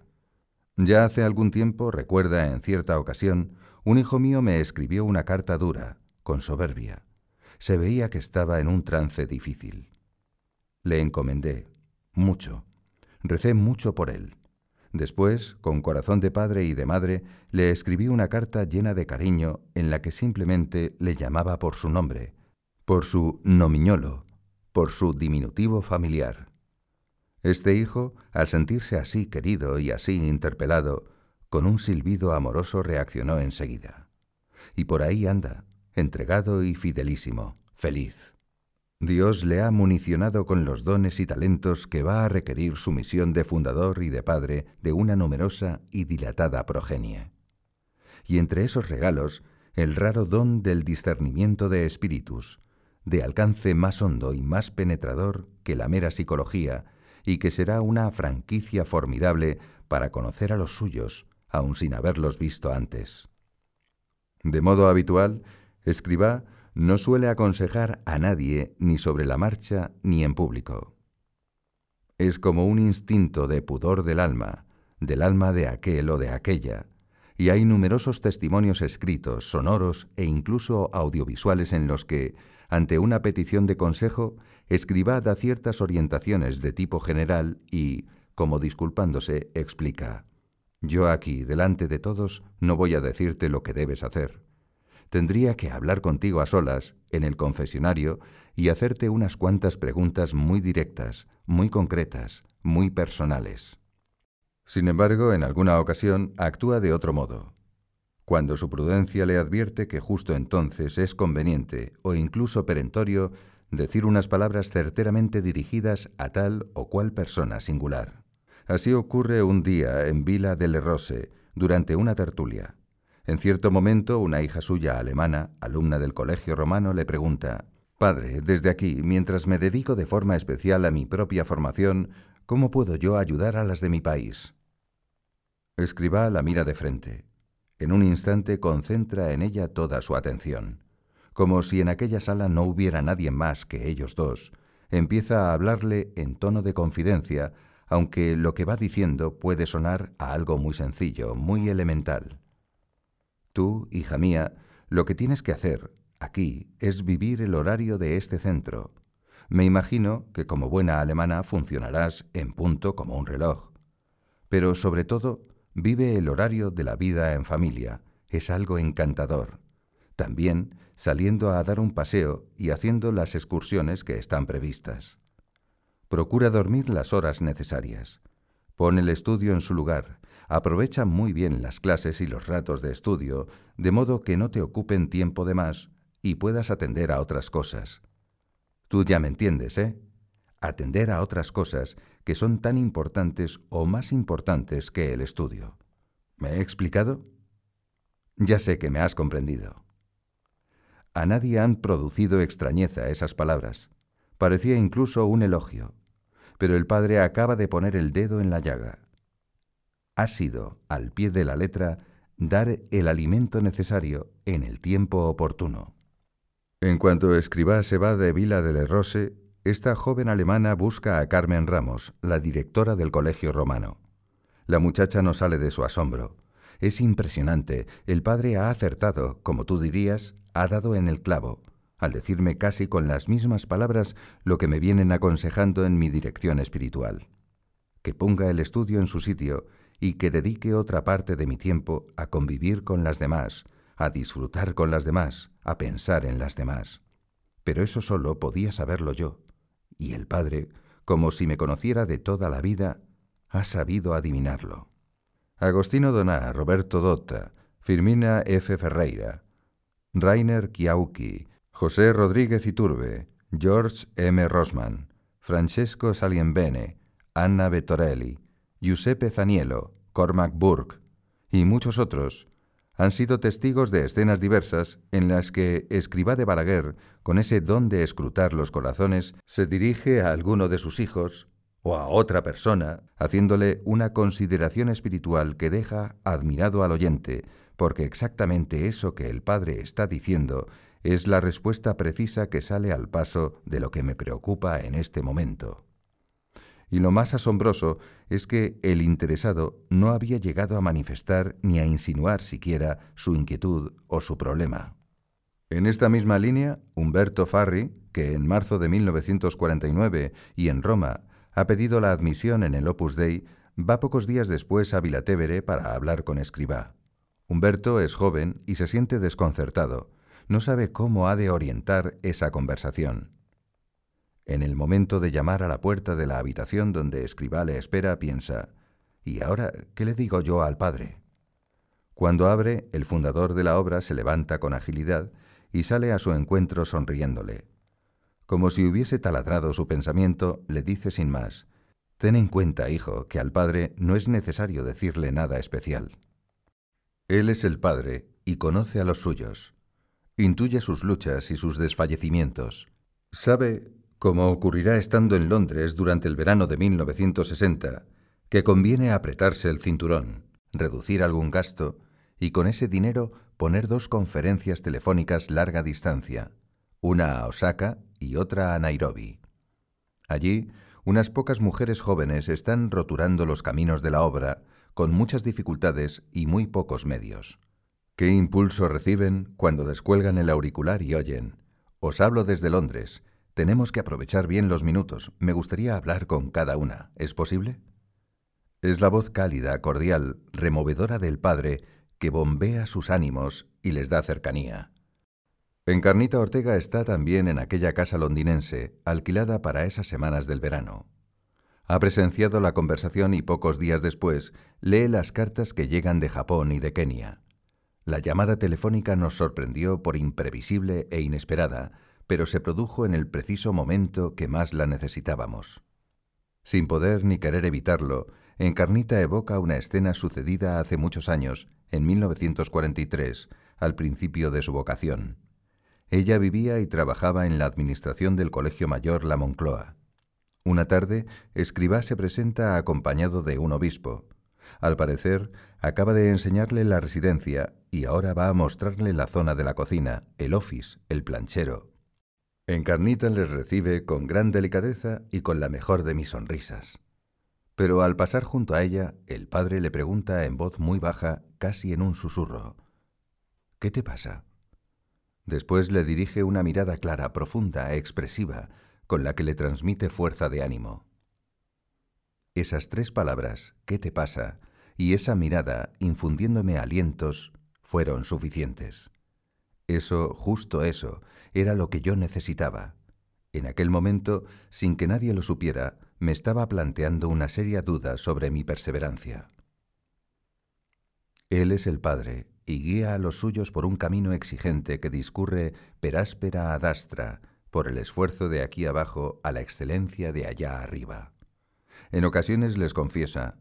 Ya hace algún tiempo, recuerda en cierta ocasión, un hijo mío me escribió una carta dura, con soberbia. Se veía que estaba en un trance difícil. Le encomendé, mucho. Recé mucho por él. Después, con corazón de padre y de madre, le escribí una carta llena de cariño en la que simplemente le llamaba por su nombre, por su nomiñolo, por su diminutivo familiar. Este hijo, al sentirse así querido y así interpelado, con un silbido amoroso reaccionó enseguida. Y por ahí anda, entregado y fidelísimo, feliz. Dios le ha municionado con los dones y talentos que va a requerir su misión de fundador y de padre de una numerosa y dilatada progenie. Y entre esos regalos, el raro don del discernimiento de espíritus, de alcance más hondo y más penetrador que la mera psicología, y que será una franquicia formidable para conocer a los suyos, aun sin haberlos visto antes. De modo habitual, escriba no suele aconsejar a nadie ni sobre la marcha ni en público. Es como un instinto de pudor del alma, del alma de aquel o de aquella, y hay numerosos testimonios escritos, sonoros e incluso audiovisuales en los que, ante una petición de consejo, escriba da ciertas orientaciones de tipo general y, como disculpándose, explica, Yo aquí, delante de todos, no voy a decirte lo que debes hacer tendría que hablar contigo a solas, en el confesionario, y hacerte unas cuantas preguntas muy directas, muy concretas, muy personales. Sin embargo, en alguna ocasión actúa de otro modo. Cuando su prudencia le advierte que justo entonces es conveniente o incluso perentorio decir unas palabras certeramente dirigidas a tal o cual persona singular. Así ocurre un día en Vila del Rose, durante una tertulia. En cierto momento, una hija suya alemana, alumna del colegio romano, le pregunta, Padre, desde aquí, mientras me dedico de forma especial a mi propia formación, ¿cómo puedo yo ayudar a las de mi país? Escriba la mira de frente. En un instante concentra en ella toda su atención. Como si en aquella sala no hubiera nadie más que ellos dos, empieza a hablarle en tono de confidencia, aunque lo que va diciendo puede sonar a algo muy sencillo, muy elemental. Tú, hija mía, lo que tienes que hacer aquí es vivir el horario de este centro. Me imagino que como buena alemana funcionarás en punto como un reloj. Pero sobre todo, vive el horario de la vida en familia. Es algo encantador. También saliendo a dar un paseo y haciendo las excursiones que están previstas. Procura dormir las horas necesarias. Pon el estudio en su lugar Aprovecha muy bien las clases y los ratos de estudio, de modo que no te ocupen tiempo de más y puedas atender a otras cosas. Tú ya me entiendes, ¿eh? Atender a otras cosas que son tan importantes o más importantes que el estudio. ¿Me he explicado? Ya sé que me has comprendido. A nadie han producido extrañeza esas palabras. Parecía incluso un elogio. Pero el padre acaba de poner el dedo en la llaga ha sido, al pie de la letra, dar el alimento necesario en el tiempo oportuno. En cuanto Escribá se va de Vila del Rose, esta joven alemana busca a Carmen Ramos, la directora del colegio romano. La muchacha no sale de su asombro. Es impresionante. El padre ha acertado, como tú dirías, ha dado en el clavo, al decirme casi con las mismas palabras lo que me vienen aconsejando en mi dirección espiritual. Que ponga el estudio en su sitio y que dedique otra parte de mi tiempo a convivir con las demás, a disfrutar con las demás, a pensar en las demás. Pero eso solo podía saberlo yo, y el Padre, como si me conociera de toda la vida, ha sabido adivinarlo. Agostino Donà, Roberto Dotta, Firmina F. Ferreira, Rainer Chiauchi, José Rodríguez Iturbe, George M. Rosman, Francesco Salienbene, Anna Vettorelli, Giuseppe Zaniello, Cormac Burke y muchos otros han sido testigos de escenas diversas en las que Escribá de Balaguer, con ese don de escrutar los corazones, se dirige a alguno de sus hijos o a otra persona, haciéndole una consideración espiritual que deja admirado al oyente, porque exactamente eso que el Padre está diciendo es la respuesta precisa que sale al paso de lo que me preocupa en este momento y lo más asombroso es que el interesado no había llegado a manifestar ni a insinuar siquiera su inquietud o su problema. En esta misma línea, Humberto Farri, que en marzo de 1949 y en Roma ha pedido la admisión en el Opus Dei, Va pocos días después a Vilatevere para hablar con Escribá. Humberto es joven y se siente desconcertado. No sabe cómo ha de orientar esa conversación. En el momento de llamar a la puerta de la habitación donde Escribá le espera, piensa, ¿y ahora qué le digo yo al padre? Cuando abre, el fundador de la obra se levanta con agilidad y sale a su encuentro sonriéndole. Como si hubiese taladrado su pensamiento, le dice sin más, Ten en cuenta, hijo, que al padre no es necesario decirle nada especial. Él es el padre y conoce a los suyos. Intuye sus luchas y sus desfallecimientos. Sabe, como ocurrirá estando en Londres durante el verano de 1960, que conviene apretarse el cinturón, reducir algún gasto y con ese dinero poner dos conferencias telefónicas larga distancia, una a Osaka y otra a Nairobi. Allí, unas pocas mujeres jóvenes están roturando los caminos de la obra con muchas dificultades y muy pocos medios. ¿Qué impulso reciben cuando descuelgan el auricular y oyen? Os hablo desde Londres. Tenemos que aprovechar bien los minutos. Me gustaría hablar con cada una. ¿Es posible? Es la voz cálida, cordial, removedora del Padre que bombea sus ánimos y les da cercanía. Encarnita Ortega está también en aquella casa londinense, alquilada para esas semanas del verano. Ha presenciado la conversación y pocos días después lee las cartas que llegan de Japón y de Kenia. La llamada telefónica nos sorprendió por imprevisible e inesperada, pero se produjo en el preciso momento que más la necesitábamos. Sin poder ni querer evitarlo, Encarnita evoca una escena sucedida hace muchos años, en 1943, al principio de su vocación. Ella vivía y trabajaba en la administración del Colegio Mayor La Moncloa. Una tarde, Escribá se presenta acompañado de un obispo. Al parecer, acaba de enseñarle la residencia y ahora va a mostrarle la zona de la cocina, el office, el planchero. Encarnita les recibe con gran delicadeza y con la mejor de mis sonrisas. Pero al pasar junto a ella, el padre le pregunta en voz muy baja, casi en un susurro, ¿Qué te pasa? Después le dirige una mirada clara, profunda, expresiva, con la que le transmite fuerza de ánimo. Esas tres palabras, ¿qué te pasa? y esa mirada, infundiéndome alientos, fueron suficientes. Eso, justo eso, era lo que yo necesitaba. En aquel momento, sin que nadie lo supiera, me estaba planteando una seria duda sobre mi perseverancia. Él es el Padre, y guía a los suyos por un camino exigente que discurre per áspera ad astra, por el esfuerzo de aquí abajo a la excelencia de allá arriba. En ocasiones les confiesa,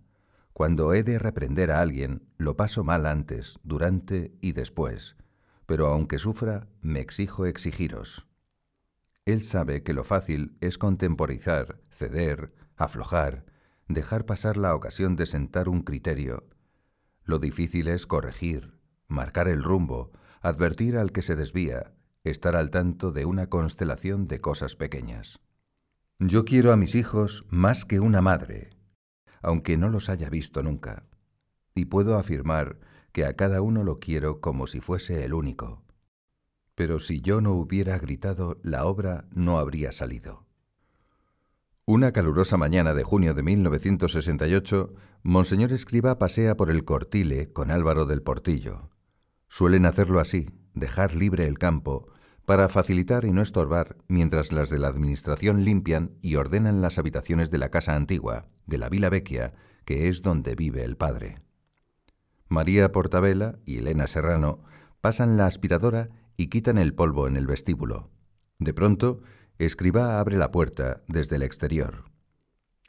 cuando he de reprender a alguien, lo paso mal antes, durante y después, pero aunque sufra, me exijo exigiros. Él sabe que lo fácil es contemporizar, ceder, aflojar, dejar pasar la ocasión de sentar un criterio. Lo difícil es corregir, marcar el rumbo, advertir al que se desvía, estar al tanto de una constelación de cosas pequeñas. Yo quiero a mis hijos más que una madre, aunque no los haya visto nunca, y puedo afirmar que a cada uno lo quiero como si fuese el único. Pero si yo no hubiera gritado, la obra no habría salido. Una calurosa mañana de junio de 1968, Monseñor Escriba pasea por el Cortile con Álvaro del Portillo. Suelen hacerlo así, dejar libre el campo, para facilitar y no estorbar mientras las de la Administración limpian y ordenan las habitaciones de la casa antigua, de la Vila Vecchia, que es donde vive el padre. María Portabella y Elena Serrano pasan la aspiradora y quitan el polvo en el vestíbulo. De pronto, Escribá abre la puerta desde el exterior.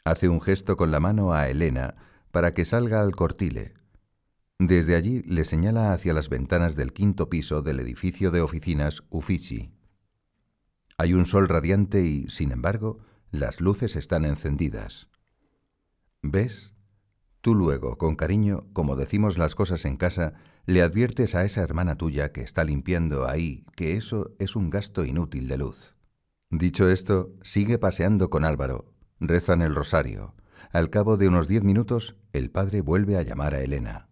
Hace un gesto con la mano a Elena para que salga al cortile. Desde allí le señala hacia las ventanas del quinto piso del edificio de oficinas Uffizi. Hay un sol radiante y, sin embargo, las luces están encendidas. ¿Ves? Tú luego, con cariño, como decimos las cosas en casa, le adviertes a esa hermana tuya que está limpiando ahí que eso es un gasto inútil de luz. Dicho esto, sigue paseando con Álvaro. Rezan el rosario. Al cabo de unos diez minutos, el padre vuelve a llamar a Elena.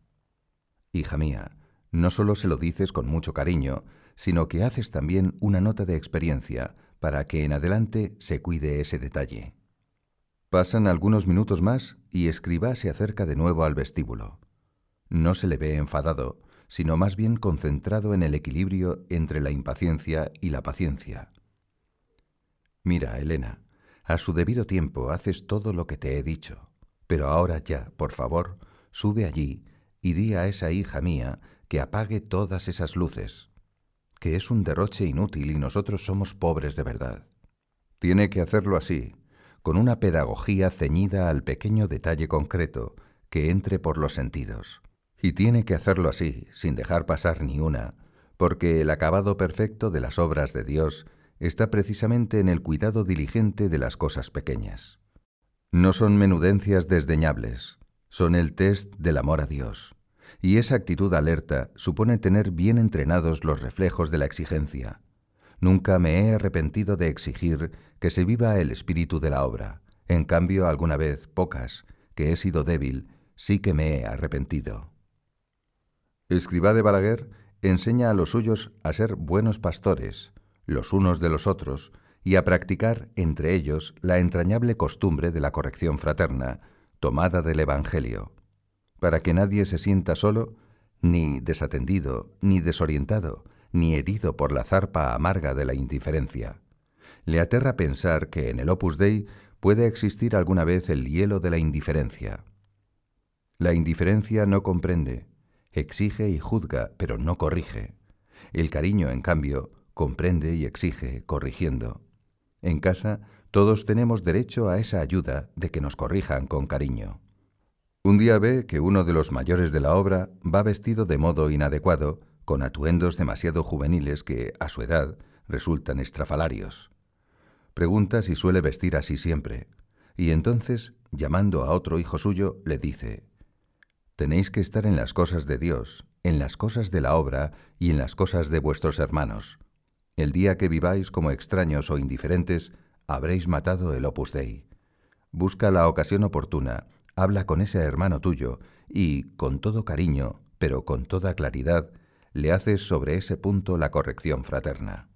Hija mía, no solo se lo dices con mucho cariño, sino que haces también una nota de experiencia para que en adelante se cuide ese detalle. Pasan algunos minutos más y Escribá se acerca de nuevo al vestíbulo. No se le ve enfadado, sino más bien concentrado en el equilibrio entre la impaciencia y la paciencia. Mira, Elena, a su debido tiempo haces todo lo que te he dicho, pero ahora ya, por favor, sube allí y di a esa hija mía que apague todas esas luces, que es un derroche inútil y nosotros somos pobres de verdad. Tiene que hacerlo así, con una pedagogía ceñida al pequeño detalle concreto que entre por los sentidos. Y tiene que hacerlo así, sin dejar pasar ni una, porque el acabado perfecto de las obras de Dios está precisamente en el cuidado diligente de las cosas pequeñas. No son menudencias desdeñables, son el test del amor a Dios. Y esa actitud alerta supone tener bien entrenados los reflejos de la exigencia. Nunca me he arrepentido de exigir que se viva el espíritu de la obra. En cambio, alguna vez, pocas, que he sido débil, sí que me he arrepentido. Escribá de Balaguer enseña a los suyos a ser buenos pastores, los unos de los otros, y a practicar entre ellos la entrañable costumbre de la corrección fraterna, tomada del Evangelio, para que nadie se sienta solo, ni desatendido, ni desorientado, ni herido por la zarpa amarga de la indiferencia. Le aterra pensar que en el Opus Dei puede existir alguna vez el hielo de la indiferencia. La indiferencia no comprende, exige y juzga, pero no corrige. El cariño, en cambio, comprende y exige, corrigiendo. En casa, todos tenemos derecho a esa ayuda de que nos corrijan con cariño. Un día ve que uno de los mayores de la obra va vestido de modo inadecuado, con atuendos demasiado juveniles que, a su edad, resultan estrafalarios. Pregunta si suele vestir así siempre, y entonces, llamando a otro hijo suyo, le dice, Tenéis que estar en las cosas de Dios, en las cosas de la obra y en las cosas de vuestros hermanos. El día que viváis como extraños o indiferentes, habréis matado el opus dei. Busca la ocasión oportuna, habla con ese hermano tuyo y, con todo cariño, pero con toda claridad, le haces sobre ese punto la corrección fraterna.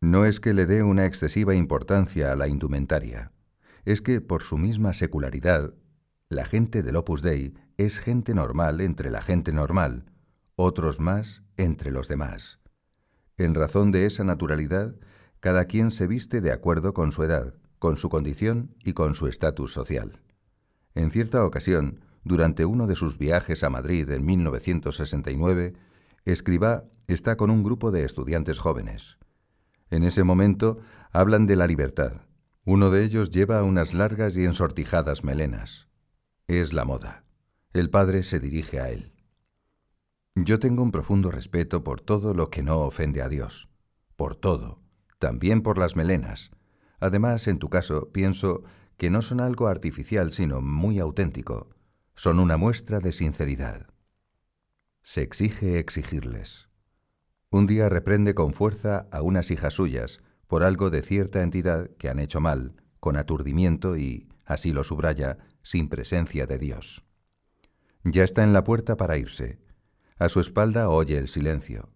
No es que le dé una excesiva importancia a la indumentaria, es que por su misma secularidad la gente del Opus Dei es gente normal entre la gente normal, otros más entre los demás. En razón de esa naturalidad, cada quien se viste de acuerdo con su edad, con su condición y con su estatus social. En cierta ocasión, durante uno de sus viajes a Madrid en 1969, Escribá está con un grupo de estudiantes jóvenes. En ese momento hablan de la libertad. Uno de ellos lleva unas largas y ensortijadas melenas es la moda. El padre se dirige a él. Yo tengo un profundo respeto por todo lo que no ofende a Dios, por todo, también por las melenas. Además, en tu caso, pienso que no son algo artificial, sino muy auténtico. Son una muestra de sinceridad. Se exige exigirles. Un día reprende con fuerza a unas hijas suyas por algo de cierta entidad que han hecho mal, con aturdimiento y, así lo subraya, sin presencia de Dios. Ya está en la puerta para irse. A su espalda oye el silencio.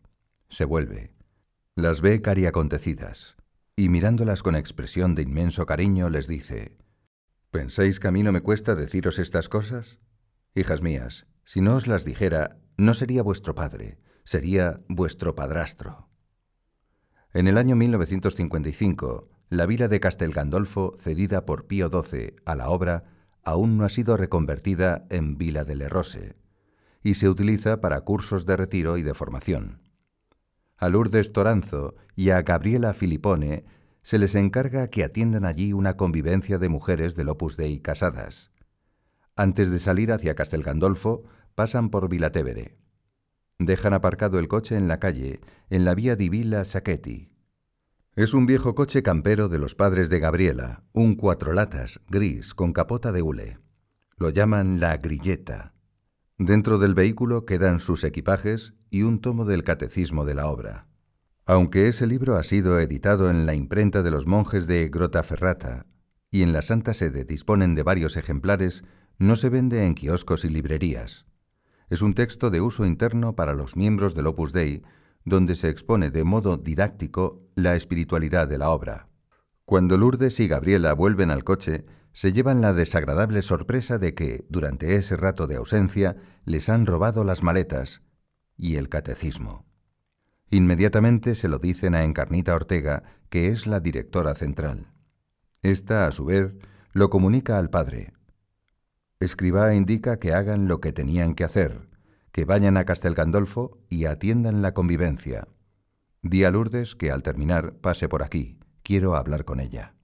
Se vuelve. Las ve cariacontecidas, y mirándolas con expresión de inmenso cariño les dice, ¿Pensáis que a mí no me cuesta deciros estas cosas? Hijas mías, si no os las dijera, no sería vuestro padre, sería vuestro padrastro. En el año 1955, la vila de Castel Gandolfo, cedida por Pío XII a la obra, aún no ha sido reconvertida en Vila de Lerrose y se utiliza para cursos de retiro y de formación. A Lourdes Toranzo y a Gabriela Filipone se les encarga que atiendan allí una convivencia de mujeres del Opus Dei casadas. Antes de salir hacia Castel Gandolfo, pasan por Vilatevere. Dejan aparcado el coche en la calle, en la vía di Villa Sacchetti. Es un viejo coche campero de los padres de Gabriela, un cuatro latas, gris, con capota de hule. Lo llaman la grilleta. Dentro del vehículo quedan sus equipajes y un tomo del catecismo de la obra. Aunque ese libro ha sido editado en la imprenta de los monjes de Grottaferrata y en la Santa Sede disponen de varios ejemplares, no se vende en kioscos y librerías. Es un texto de uso interno para los miembros del Opus Dei donde se expone de modo didáctico la espiritualidad de la obra. Cuando Lourdes y Gabriela vuelven al coche, se llevan la desagradable sorpresa de que, durante ese rato de ausencia, les han robado las maletas y el catecismo. Inmediatamente se lo dicen a Encarnita Ortega, que es la directora central. Esta, a su vez, lo comunica al padre. Escribá indica que hagan lo que tenían que hacer, que vayan a Castel Gandolfo y atiendan la convivencia. Di a Lourdes que al terminar pase por aquí. Quiero hablar con ella.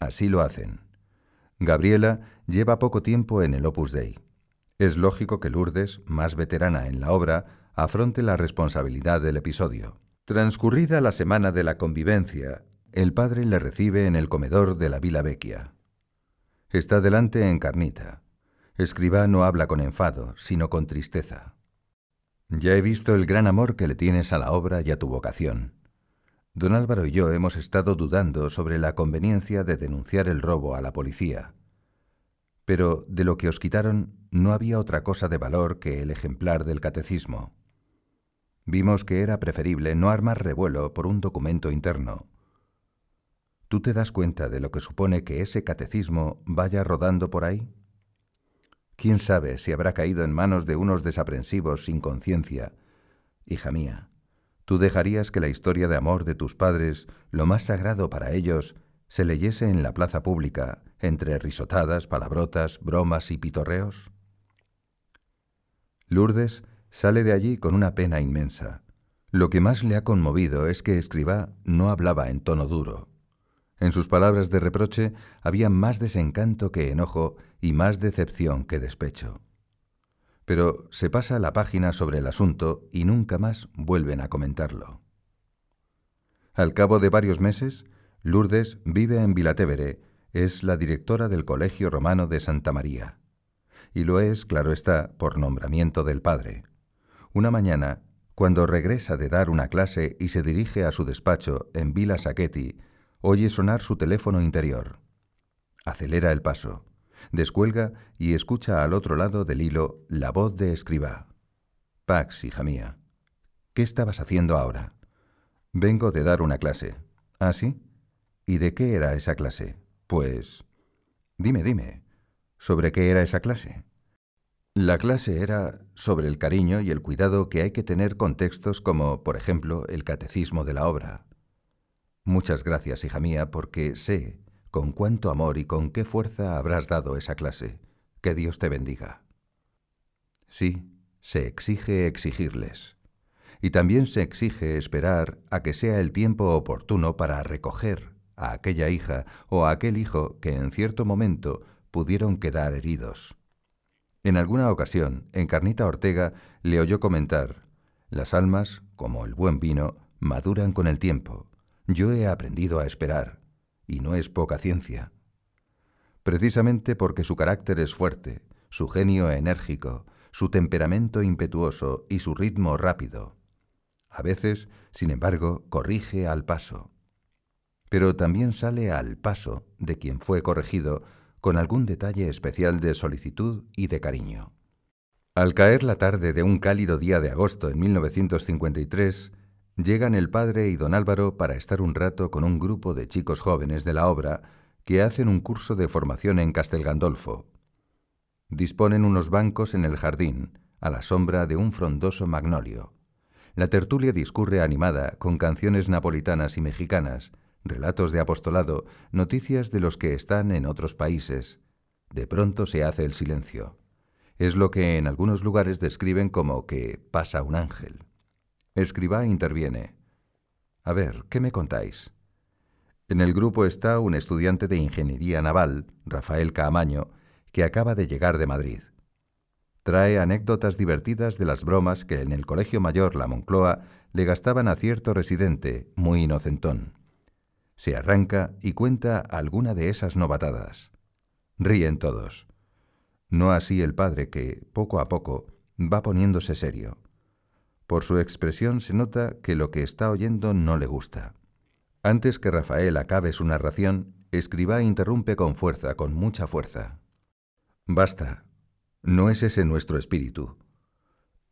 Así lo hacen. Gabriela lleva poco tiempo en el Opus Dei. Es lógico que Lourdes, más veterana en la obra, afronte la responsabilidad del episodio. Transcurrida la semana de la convivencia, el padre le recibe en el comedor de la Vila Vecchia. Está delante en carnita. Escribá no habla con enfado, sino con tristeza. Ya he visto el gran amor que le tienes a la obra y a tu vocación. Don Álvaro y yo hemos estado dudando sobre la conveniencia de denunciar el robo a la policía. Pero de lo que os quitaron no había otra cosa de valor que el ejemplar del catecismo. Vimos que era preferible no armar revuelo por un documento interno. ¿Tú te das cuenta de lo que supone que ese catecismo vaya rodando por ahí? ¿Quién sabe si habrá caído en manos de unos desaprensivos sin conciencia? Hija mía, ¿tú dejarías que la historia de amor de tus padres, lo más sagrado para ellos, se leyese en la plaza pública, entre risotadas, palabrotas, bromas y pitorreos? Lourdes sale de allí con una pena inmensa. Lo que más le ha conmovido es que Escribá no hablaba en tono duro. En sus palabras de reproche había más desencanto que enojo y más decepción que despecho. Pero se pasa la página sobre el asunto y nunca más vuelven a comentarlo. Al cabo de varios meses, Lourdes vive en Vilatevere, es la directora del Colegio Romano de Santa María. Y lo es, claro está, por nombramiento del padre. Una mañana, cuando regresa de dar una clase y se dirige a su despacho en Villa Sacchetti, oye sonar su teléfono interior. Acelera el paso, descuelga y escucha al otro lado del hilo la voz de escriba. Pax, hija mía. ¿Qué estabas haciendo ahora? Vengo de dar una clase. ¿Ah, sí? ¿Y de qué era esa clase? Pues... Dime, dime. ¿Sobre qué era esa clase? La clase era sobre el cariño y el cuidado que hay que tener con textos como, por ejemplo, el catecismo de la obra, Muchas gracias, hija mía, porque sé con cuánto amor y con qué fuerza habrás dado esa clase. Que Dios te bendiga. Sí, se exige exigirles. Y también se exige esperar a que sea el tiempo oportuno para recoger a aquella hija o a aquel hijo que en cierto momento pudieron quedar heridos. En alguna ocasión, Encarnita Ortega le oyó comentar, las almas, como el buen vino, maduran con el tiempo, yo he aprendido a esperar, y no es poca ciencia. Precisamente porque su carácter es fuerte, su genio enérgico, su temperamento impetuoso y su ritmo rápido. A veces, sin embargo, corrige al paso. Pero también sale al paso de quien fue corregido con algún detalle especial de solicitud y de cariño. Al caer la tarde de un cálido día de agosto en 1953, llegan el padre y don Álvaro para estar un rato con un grupo de chicos jóvenes de la obra que hacen un curso de formación en Castel Gandolfo. Disponen unos bancos en el jardín, a la sombra de un frondoso magnolio. La tertulia discurre animada con canciones napolitanas y mexicanas, relatos de apostolado, noticias de los que están en otros países. De pronto se hace el silencio. Es lo que en algunos lugares describen como que pasa un ángel. Escribá interviene. A ver, ¿qué me contáis? En el grupo está un estudiante de ingeniería naval, Rafael Caamaño, que acaba de llegar de Madrid. Trae anécdotas divertidas de las bromas que en el Colegio Mayor La Moncloa le gastaban a cierto residente, muy inocentón. Se arranca y cuenta alguna de esas novatadas. Ríen todos. No así el padre que, poco a poco, va poniéndose serio. Por su expresión se nota que lo que está oyendo no le gusta. Antes que Rafael acabe su narración, Escribá interrumpe con fuerza, con mucha fuerza. Basta. No es ese nuestro espíritu.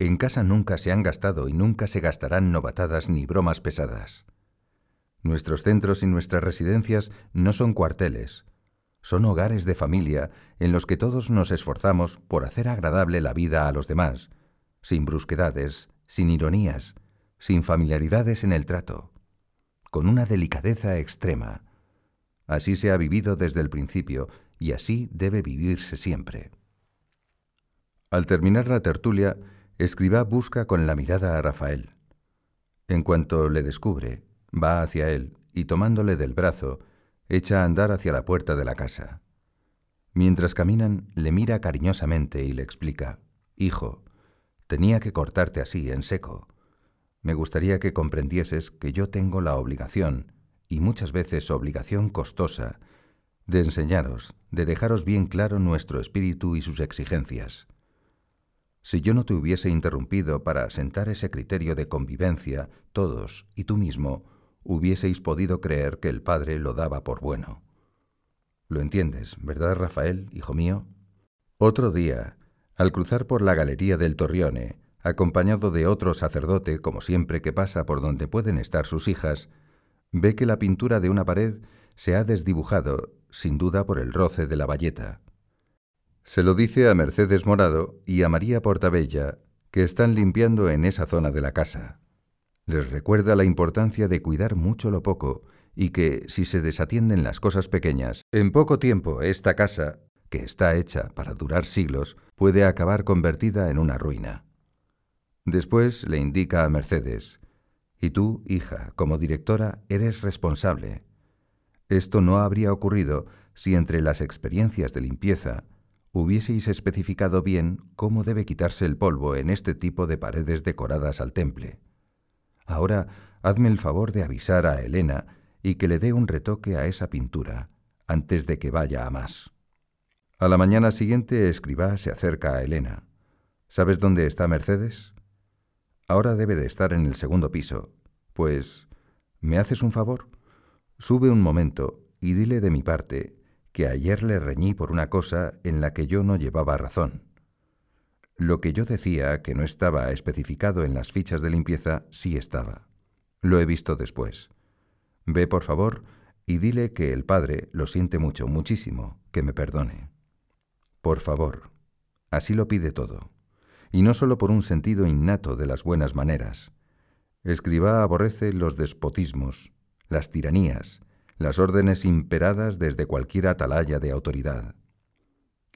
En casa nunca se han gastado y nunca se gastarán novatadas ni bromas pesadas. Nuestros centros y nuestras residencias no son cuarteles. son hogares de familia en los que todos nos esforzamos por hacer agradable la vida a los demás, sin brusquedades, sin ironías, sin familiaridades en el trato, con una delicadeza extrema. Así se ha vivido desde el principio y así debe vivirse siempre. Al terminar la tertulia, Escribá busca con la mirada a Rafael. En cuanto le descubre, va hacia él y tomándole del brazo, echa a andar hacia la puerta de la casa. Mientras caminan, le mira cariñosamente y le explica, Hijo, tenía que cortarte así, en seco. Me gustaría que comprendieses que yo tengo la obligación, y muchas veces obligación costosa, de enseñaros, de dejaros bien claro nuestro espíritu y sus exigencias. Si yo no te hubiese interrumpido para asentar ese criterio de convivencia, todos, y tú mismo, hubieseis podido creer que el Padre lo daba por bueno. Lo entiendes, ¿verdad, Rafael, hijo mío? Otro día, al cruzar por la galería del Torrione, acompañado de otro sacerdote, como siempre que pasa por donde pueden estar sus hijas, ve que la pintura de una pared se ha desdibujado, sin duda por el roce de la bayeta. Se lo dice a Mercedes Morado y a María Portabella, que están limpiando en esa zona de la casa. Les recuerda la importancia de cuidar mucho lo poco y que, si se desatienden las cosas pequeñas, en poco tiempo esta casa, que está hecha para durar siglos, puede acabar convertida en una ruina. Después le indica a Mercedes, y tú, hija, como directora, eres responsable. Esto no habría ocurrido si entre las experiencias de limpieza hubieseis especificado bien cómo debe quitarse el polvo en este tipo de paredes decoradas al temple. Ahora hazme el favor de avisar a Elena y que le dé un retoque a esa pintura, antes de que vaya a más. A la mañana siguiente, Escribá se acerca a Elena. ¿Sabes dónde está Mercedes? Ahora debe de estar en el segundo piso. Pues, ¿me haces un favor? Sube un momento y dile de mi parte que ayer le reñí por una cosa en la que yo no llevaba razón. Lo que yo decía que no estaba especificado en las fichas de limpieza sí estaba. Lo he visto después. Ve, por favor, y dile que el padre lo siente mucho, muchísimo, que me perdone. Por favor. Así lo pide todo. Y no solo por un sentido innato de las buenas maneras. Escribá aborrece los despotismos, las tiranías, las órdenes imperadas desde cualquier atalaya de autoridad.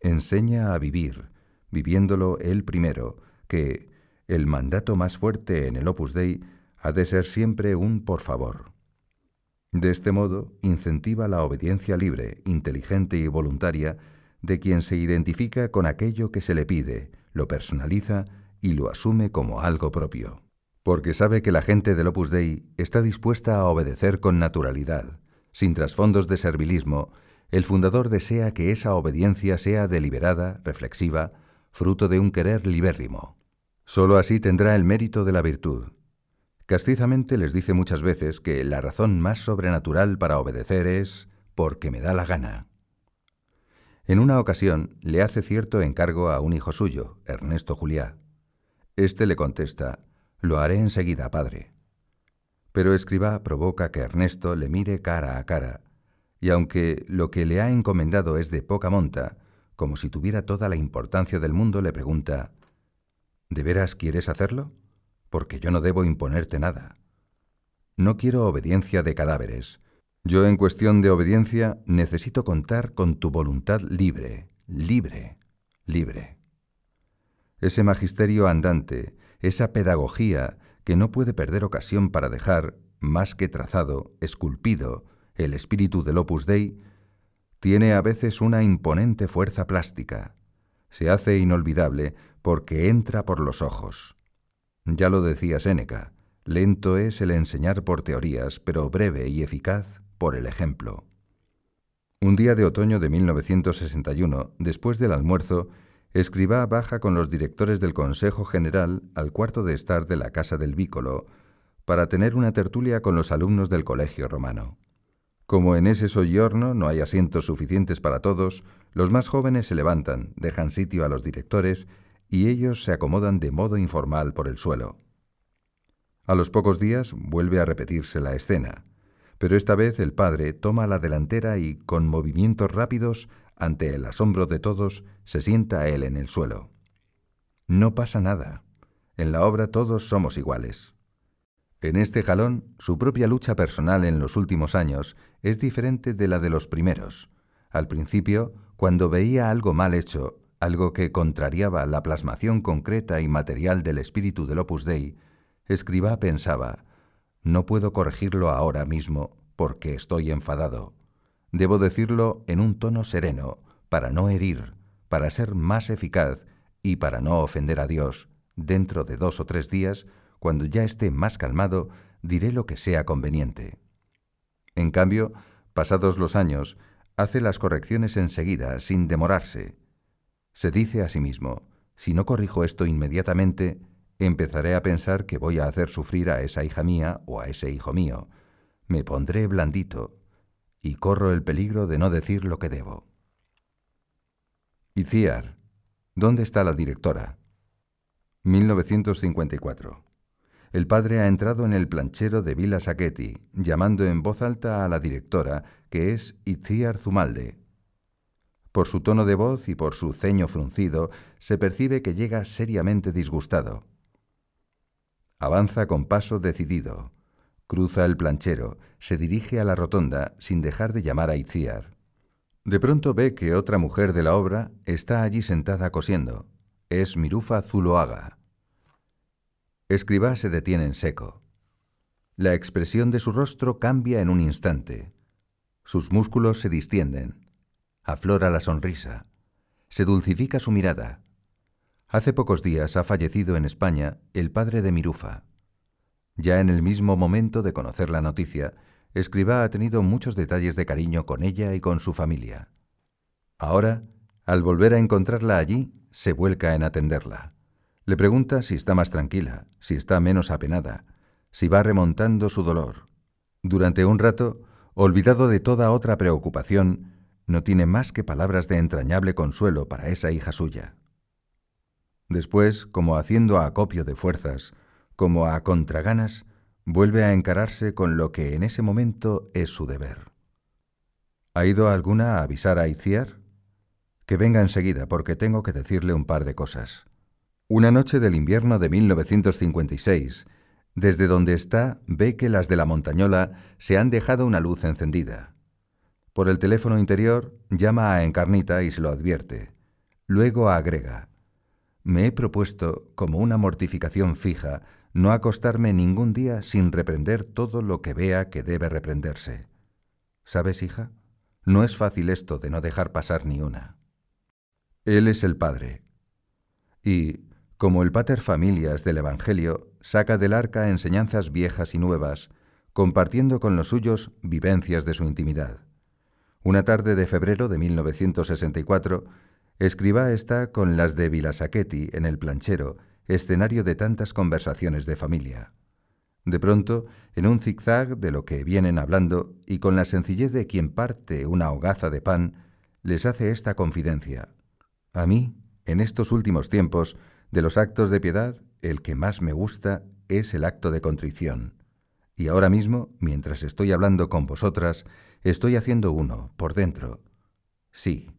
Enseña a vivir, viviéndolo él primero, que el mandato más fuerte en el Opus Dei ha de ser siempre un por favor. De este modo, incentiva la obediencia libre, inteligente y voluntaria de quien se identifica con aquello que se le pide, lo personaliza y lo asume como algo propio. Porque sabe que la gente del Opus Dei está dispuesta a obedecer con naturalidad, sin trasfondos de servilismo, el fundador desea que esa obediencia sea deliberada, reflexiva, fruto de un querer libérrimo. Solo así tendrá el mérito de la virtud. Castizamente les dice muchas veces que la razón más sobrenatural para obedecer es porque me da la gana. En una ocasión le hace cierto encargo a un hijo suyo, Ernesto Juliá. Este le contesta, lo haré enseguida, padre. Pero Escribá provoca que Ernesto le mire cara a cara, y aunque lo que le ha encomendado es de poca monta, como si tuviera toda la importancia del mundo, le pregunta, ¿De veras quieres hacerlo? Porque yo no debo imponerte nada. No quiero obediencia de cadáveres. Yo en cuestión de obediencia necesito contar con tu voluntad libre, libre, libre. Ese magisterio andante, esa pedagogía que no puede perder ocasión para dejar, más que trazado, esculpido, el espíritu del opus dei, tiene a veces una imponente fuerza plástica. Se hace inolvidable porque entra por los ojos. Ya lo decía Séneca, lento es el enseñar por teorías, pero breve y eficaz por el ejemplo. Un día de otoño de 1961, después del almuerzo, Escribá baja con los directores del Consejo General al cuarto de estar de la Casa del Vícolo para tener una tertulia con los alumnos del Colegio Romano. Como en ese soyorno no hay asientos suficientes para todos, los más jóvenes se levantan, dejan sitio a los directores y ellos se acomodan de modo informal por el suelo. A los pocos días vuelve a repetirse la escena. Pero esta vez el padre toma la delantera y, con movimientos rápidos, ante el asombro de todos, se sienta él en el suelo. No pasa nada. En la obra todos somos iguales. En este jalón, su propia lucha personal en los últimos años es diferente de la de los primeros. Al principio, cuando veía algo mal hecho, algo que contrariaba la plasmación concreta y material del espíritu del Opus Dei, Escribá pensaba, no puedo corregirlo ahora mismo porque estoy enfadado. Debo decirlo en un tono sereno, para no herir, para ser más eficaz y para no ofender a Dios. Dentro de dos o tres días, cuando ya esté más calmado, diré lo que sea conveniente. En cambio, pasados los años, hace las correcciones enseguida, sin demorarse. Se dice a sí mismo, si no corrijo esto inmediatamente, empezaré a pensar que voy a hacer sufrir a esa hija mía o a ese hijo mío. Me pondré blandito y corro el peligro de no decir lo que debo. Iciar, ¿dónde está la directora? 1954. El padre ha entrado en el planchero de Villa Sacchetti, llamando en voz alta a la directora, que es Itziar Zumalde. Por su tono de voz y por su ceño fruncido, se percibe que llega seriamente disgustado. Avanza con paso decidido. Cruza el planchero, se dirige a la rotonda sin dejar de llamar a Itziar. De pronto ve que otra mujer de la obra está allí sentada cosiendo. Es Mirufa Zuloaga. Escribá se detiene en seco. La expresión de su rostro cambia en un instante. Sus músculos se distienden. Aflora la sonrisa. Se dulcifica su mirada. Hace pocos días ha fallecido en España el padre de Mirufa. Ya en el mismo momento de conocer la noticia, Escribá ha tenido muchos detalles de cariño con ella y con su familia. Ahora, al volver a encontrarla allí, se vuelca en atenderla. Le pregunta si está más tranquila, si está menos apenada, si va remontando su dolor. Durante un rato, olvidado de toda otra preocupación, no tiene más que palabras de entrañable consuelo para esa hija suya. Después, como haciendo acopio de fuerzas, como a contraganas, vuelve a encararse con lo que en ese momento es su deber. ¿Ha ido alguna a avisar a Iciar? Que venga enseguida porque tengo que decirle un par de cosas. Una noche del invierno de 1956, desde donde está, ve que las de la montañola se han dejado una luz encendida. Por el teléfono interior llama a Encarnita y se lo advierte. Luego agrega, me he propuesto, como una mortificación fija, no acostarme ningún día sin reprender todo lo que vea que debe reprenderse. ¿Sabes, hija? No es fácil esto de no dejar pasar ni una. Él es el Padre. Y, como el Pater Familias del Evangelio, saca del arca enseñanzas viejas y nuevas, compartiendo con los suyos vivencias de su intimidad. Una tarde de febrero de 1964, Escriba está con las de Vilasaquetti en el planchero, escenario de tantas conversaciones de familia. De pronto, en un zigzag de lo que vienen hablando y con la sencillez de quien parte una hogaza de pan, les hace esta confidencia. A mí, en estos últimos tiempos, de los actos de piedad, el que más me gusta es el acto de contrición. Y ahora mismo, mientras estoy hablando con vosotras, estoy haciendo uno, por dentro. Sí,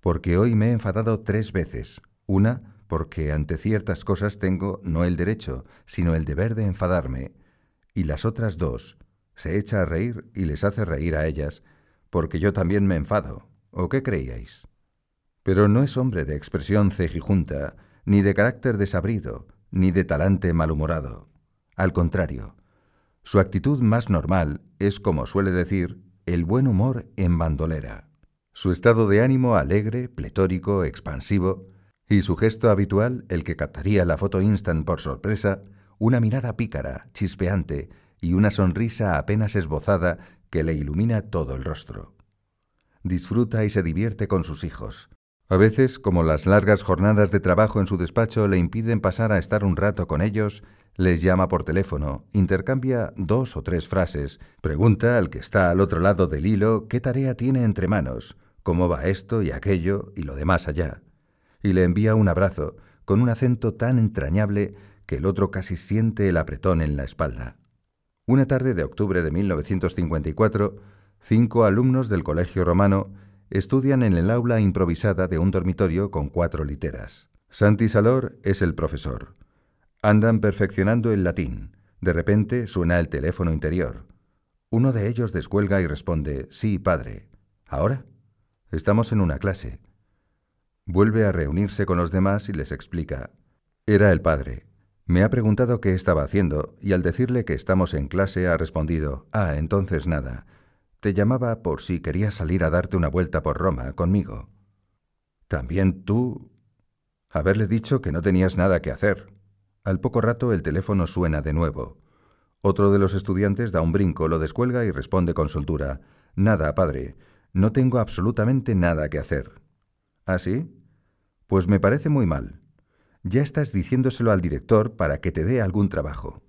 porque hoy me he enfadado tres veces. Una, porque ante ciertas cosas tengo no el derecho, sino el deber de enfadarme. Y las otras dos, se echa a reír y les hace reír a ellas, porque yo también me enfado. ¿O qué creíais? Pero no es hombre de expresión cejijunta, ni de carácter desabrido, ni de talante malhumorado. Al contrario, su actitud más normal es, como suele decir, el buen humor en bandolera su estado de ánimo alegre, pletórico, expansivo, y su gesto habitual, el que captaría la foto instant por sorpresa, una mirada pícara, chispeante y una sonrisa apenas esbozada que le ilumina todo el rostro. Disfruta y se divierte con sus hijos. A veces, como las largas jornadas de trabajo en su despacho le impiden pasar a estar un rato con ellos, les llama por teléfono, intercambia dos o tres frases, pregunta al que está al otro lado del hilo qué tarea tiene entre manos, cómo va esto y aquello y lo demás allá, y le envía un abrazo con un acento tan entrañable que el otro casi siente el apretón en la espalda. Una tarde de octubre de 1954, cinco alumnos del Colegio Romano estudian en el aula improvisada de un dormitorio con cuatro literas. Santi Salor es el profesor. Andan perfeccionando el latín. De repente suena el teléfono interior. Uno de ellos descuelga y responde, Sí, padre. ¿Ahora? Estamos en una clase. Vuelve a reunirse con los demás y les explica. Era el padre. Me ha preguntado qué estaba haciendo y al decirle que estamos en clase ha respondido, Ah, entonces nada. Te llamaba por si querías salir a darte una vuelta por Roma conmigo. También tú... Haberle dicho que no tenías nada que hacer. Al poco rato el teléfono suena de nuevo. Otro de los estudiantes da un brinco, lo descuelga y responde con soltura. Nada, padre. No tengo absolutamente nada que hacer. ¿Ah, sí? Pues me parece muy mal ya estás diciéndoselo al director para que te dé algún trabajo.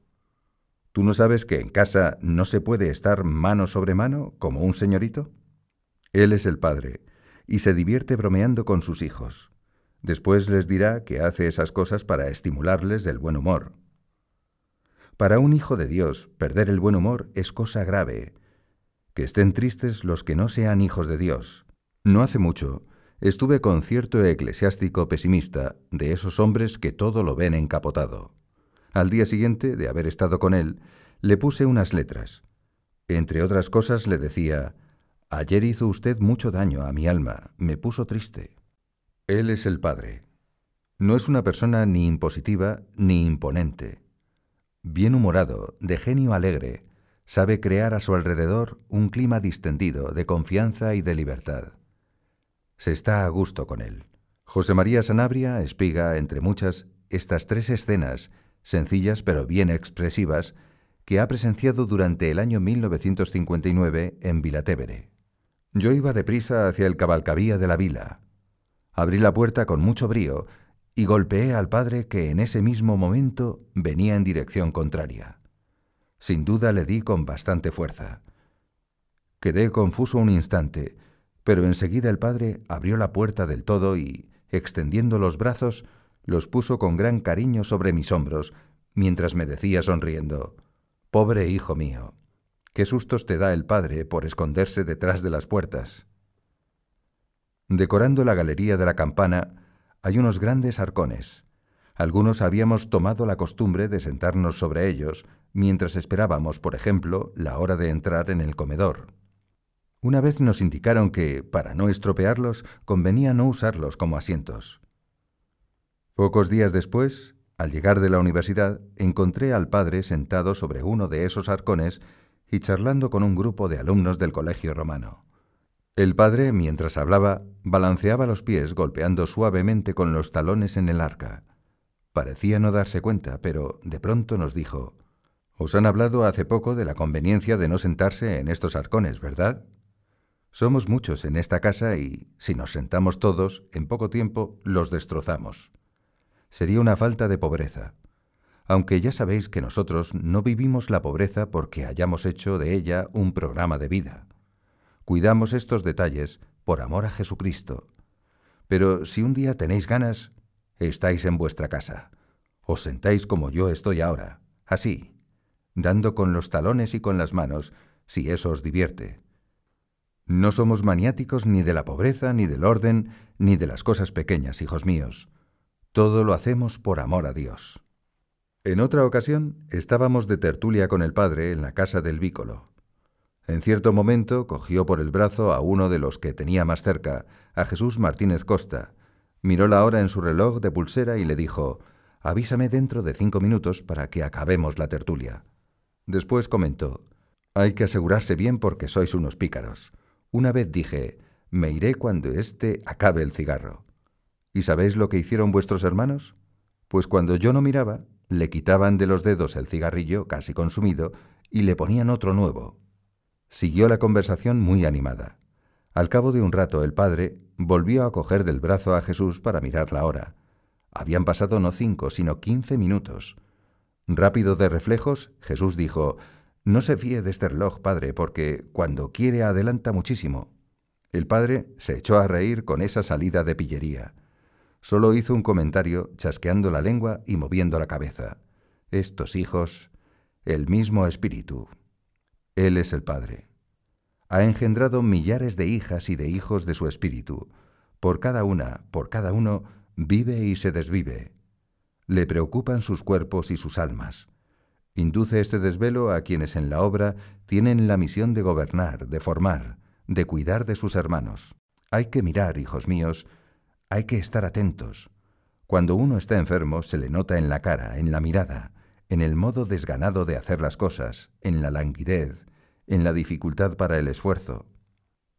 ¿Tú no sabes que en casa no se puede estar mano sobre mano como un señorito? Él es el padre, y se divierte bromeando con sus hijos. Después les dirá que hace esas cosas para estimularles del buen humor. Para un hijo de Dios, perder el buen humor es cosa grave. Estén tristes los que no sean hijos de Dios. No hace mucho, estuve con cierto eclesiástico pesimista, de esos hombres que todo lo ven encapotado. Al día siguiente de haber estado con él, le puse unas letras. Entre otras cosas le decía, Ayer hizo usted mucho daño a mi alma, me puso triste. Él es el Padre. No es una persona ni impositiva ni imponente. Bien humorado, de genio alegre, sabe crear a su alrededor un clima distendido de confianza y de libertad se está a gusto con él. José María Sanabria espiga, entre muchas, estas tres escenas, sencillas pero bien expresivas, que ha presenciado durante el año 1959 en Vilatevere. Yo iba deprisa hacia el cabalcavía de la vila. Abrí la puerta con mucho brío y golpeé al padre que en ese mismo momento venía en dirección contraria. Sin duda le di con bastante fuerza. Quedé confuso un instante, pero enseguida el padre abrió la puerta del todo y, extendiendo los brazos, los puso con gran cariño sobre mis hombros, mientras me decía sonriendo, Pobre hijo mío, qué sustos te da el padre por esconderse detrás de las puertas. Decorando la galería de la campana hay unos grandes arcones. Algunos habíamos tomado la costumbre de sentarnos sobre ellos mientras esperábamos, por ejemplo, la hora de entrar en el comedor. Una vez nos indicaron que, para no estropearlos, convenía no usarlos como asientos. Pocos días después, al llegar de la universidad, encontré al padre sentado sobre uno de esos arcones y charlando con un grupo de alumnos del colegio romano. El padre, mientras hablaba, balanceaba los pies golpeando suavemente con los talones en el arca. Parecía no darse cuenta, pero de pronto nos dijo, Os han hablado hace poco de la conveniencia de no sentarse en estos arcones, ¿verdad? Somos muchos en esta casa y, si nos sentamos todos, en poco tiempo los destrozamos. Sería una falta de pobreza. Aunque ya sabéis que nosotros no vivimos la pobreza porque hayamos hecho de ella un programa de vida. Cuidamos estos detalles por amor a Jesucristo. Pero si un día tenéis ganas, estáis en vuestra casa. Os sentáis como yo estoy ahora, así, dando con los talones y con las manos, si eso os divierte no somos maniáticos ni de la pobreza, ni del orden, ni de las cosas pequeñas, hijos míos. Todo lo hacemos por amor a Dios. En otra ocasión estábamos de tertulia con el padre en la casa del vícolo. En cierto momento cogió por el brazo a uno de los que tenía más cerca, a Jesús Martínez Costa, miró la hora en su reloj de pulsera y le dijo, Avísame dentro de cinco minutos para que acabemos la tertulia. Después comentó, Hay que asegurarse bien porque sois unos pícaros. Una vez dije, me iré cuando éste acabe el cigarro. ¿Y sabéis lo que hicieron vuestros hermanos? Pues cuando yo no miraba, le quitaban de los dedos el cigarrillo casi consumido y le ponían otro nuevo. Siguió la conversación muy animada. Al cabo de un rato el padre volvió a coger del brazo a Jesús para mirar la hora. Habían pasado no cinco, sino quince minutos. Rápido de reflejos, Jesús dijo, no se fíe de este reloj, padre, porque cuando quiere adelanta muchísimo. El padre se echó a reír con esa salida de pillería. Solo hizo un comentario, chasqueando la lengua y moviendo la cabeza. Estos hijos. el mismo Espíritu. Él es el Padre. Ha engendrado millares de hijas y de hijos de su Espíritu. Por cada una, por cada uno, vive y se desvive. Le preocupan sus cuerpos y sus almas. Induce este desvelo a quienes en la obra tienen la misión de gobernar, de formar, de cuidar de sus hermanos. Hay que mirar, hijos míos, hay que estar atentos. Cuando uno está enfermo se le nota en la cara, en la mirada, en el modo desganado de hacer las cosas, en la languidez, en la dificultad para el esfuerzo.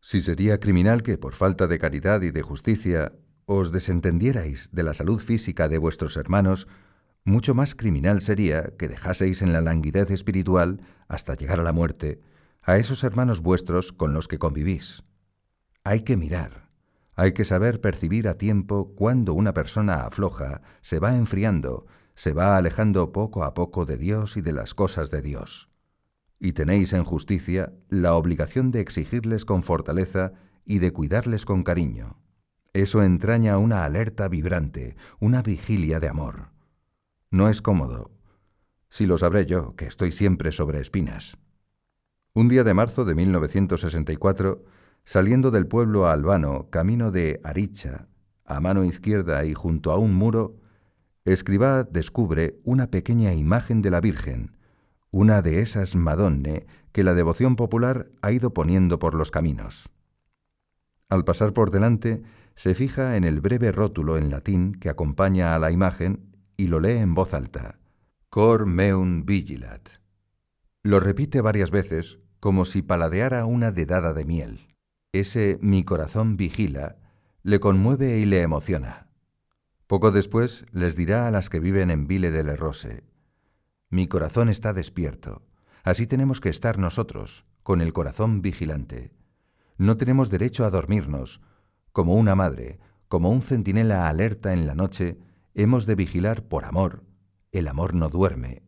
Si sería criminal que por falta de caridad y de justicia os desentendierais de la salud física de vuestros hermanos, mucho más criminal sería que dejaseis en la languidez espiritual, hasta llegar a la muerte, a esos hermanos vuestros con los que convivís. Hay que mirar, hay que saber percibir a tiempo cuando una persona afloja, se va enfriando, se va alejando poco a poco de Dios y de las cosas de Dios. Y tenéis en justicia la obligación de exigirles con fortaleza y de cuidarles con cariño. Eso entraña una alerta vibrante, una vigilia de amor. No es cómodo. Si lo sabré yo, que estoy siempre sobre espinas. Un día de marzo de 1964, saliendo del pueblo albano, camino de Aricha, a mano izquierda y junto a un muro, Escribá descubre una pequeña imagen de la Virgen, una de esas Madonne que la devoción popular ha ido poniendo por los caminos. Al pasar por delante, se fija en el breve rótulo en latín que acompaña a la imagen y lo lee en voz alta. Cor meum vigilat. Lo repite varias veces como si paladeara una dedada de miel. Ese mi corazón vigila le conmueve y le emociona. Poco después les dirá a las que viven en Vile del Errose, mi corazón está despierto. Así tenemos que estar nosotros, con el corazón vigilante. No tenemos derecho a dormirnos. Como una madre, como un centinela alerta en la noche, hemos de vigilar por amor. El amor no duerme.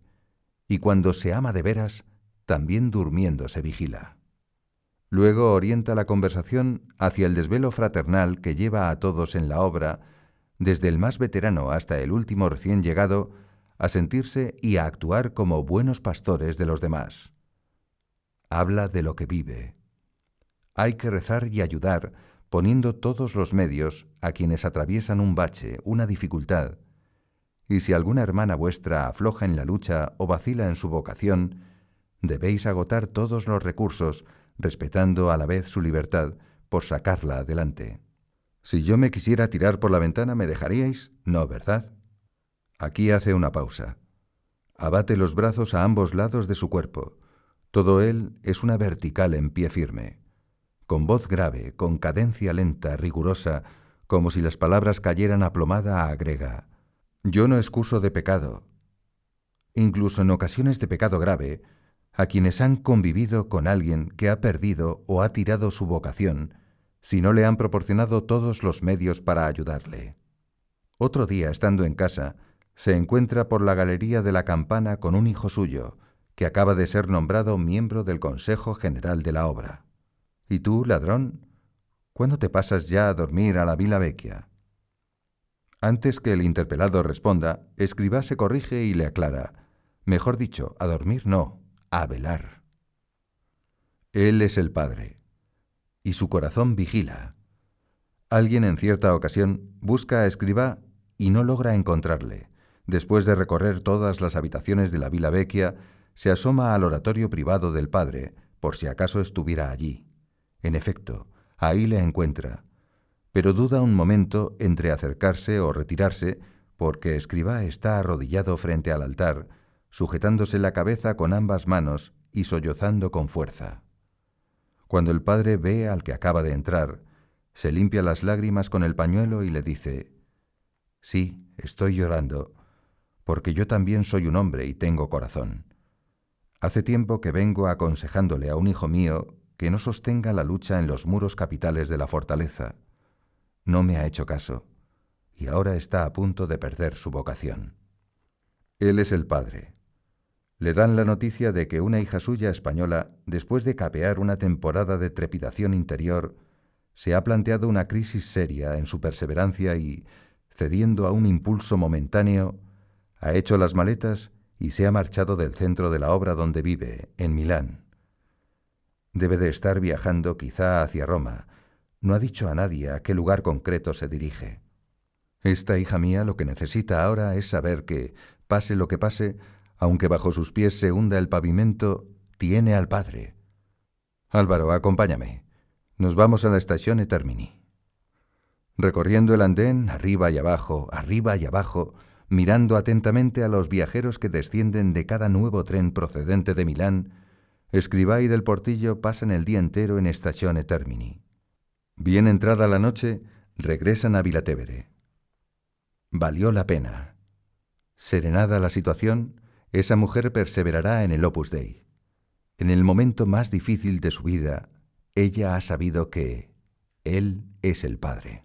Y cuando se ama de veras, también durmiendo se vigila. Luego orienta la conversación hacia el desvelo fraternal que lleva a todos en la obra, desde el más veterano hasta el último recién llegado, a sentirse y a actuar como buenos pastores de los demás. Habla de lo que vive. Hay que rezar y ayudar, poniendo todos los medios a quienes atraviesan un bache, una dificultad. Y si alguna hermana vuestra afloja en la lucha o vacila en su vocación, debéis agotar todos los recursos, respetando a la vez su libertad, por sacarla adelante. Si yo me quisiera tirar por la ventana, ¿me dejaríais? No, ¿verdad? Aquí hace una pausa. Abate los brazos a ambos lados de su cuerpo. Todo él es una vertical en pie firme. Con voz grave, con cadencia lenta, rigurosa, como si las palabras cayeran aplomada, agrega. Yo no excuso de pecado. Incluso en ocasiones de pecado grave, a quienes han convivido con alguien que ha perdido o ha tirado su vocación, si no le han proporcionado todos los medios para ayudarle. Otro día, estando en casa, se encuentra por la galería de la campana con un hijo suyo, que acaba de ser nombrado miembro del Consejo General de la Obra. ¿Y tú, ladrón? ¿Cuándo te pasas ya a dormir a la Vila Vecchia? Antes que el interpelado responda, Escribá se corrige y le aclara. Mejor dicho, a dormir no, a velar. Él es el Padre, y su corazón vigila. Alguien en cierta ocasión busca a Escribá y no logra encontrarle. Después de recorrer todas las habitaciones de la Vila Vecchia, se asoma al oratorio privado del padre, por si acaso estuviera allí. En efecto, ahí le encuentra, pero duda un momento entre acercarse o retirarse, porque Escribá está arrodillado frente al altar, sujetándose la cabeza con ambas manos y sollozando con fuerza. Cuando el padre ve al que acaba de entrar, se limpia las lágrimas con el pañuelo y le dice, Sí, estoy llorando, porque yo también soy un hombre y tengo corazón. Hace tiempo que vengo aconsejándole a un hijo mío que no sostenga la lucha en los muros capitales de la fortaleza. No me ha hecho caso, y ahora está a punto de perder su vocación. Él es el padre, le dan la noticia de que una hija suya española, después de capear una temporada de trepidación interior, se ha planteado una crisis seria en su perseverancia y, cediendo a un impulso momentáneo, ha hecho las maletas y se ha marchado del centro de la obra donde vive, en Milán. Debe de estar viajando quizá hacia Roma. No ha dicho a nadie a qué lugar concreto se dirige. Esta hija mía lo que necesita ahora es saber que, pase lo que pase, aunque bajo sus pies se hunda el pavimento, tiene al padre. Álvaro, acompáñame. Nos vamos a la estación Termini. Recorriendo el andén, arriba y abajo, arriba y abajo, mirando atentamente a los viajeros que descienden de cada nuevo tren procedente de Milán, Escribá y del Portillo pasan el día entero en Estación Termini. Bien entrada la noche, regresan a Vilatevere. Valió la pena. Serenada la situación, esa mujer perseverará en el Opus Dei. En el momento más difícil de su vida, ella ha sabido que Él es el Padre.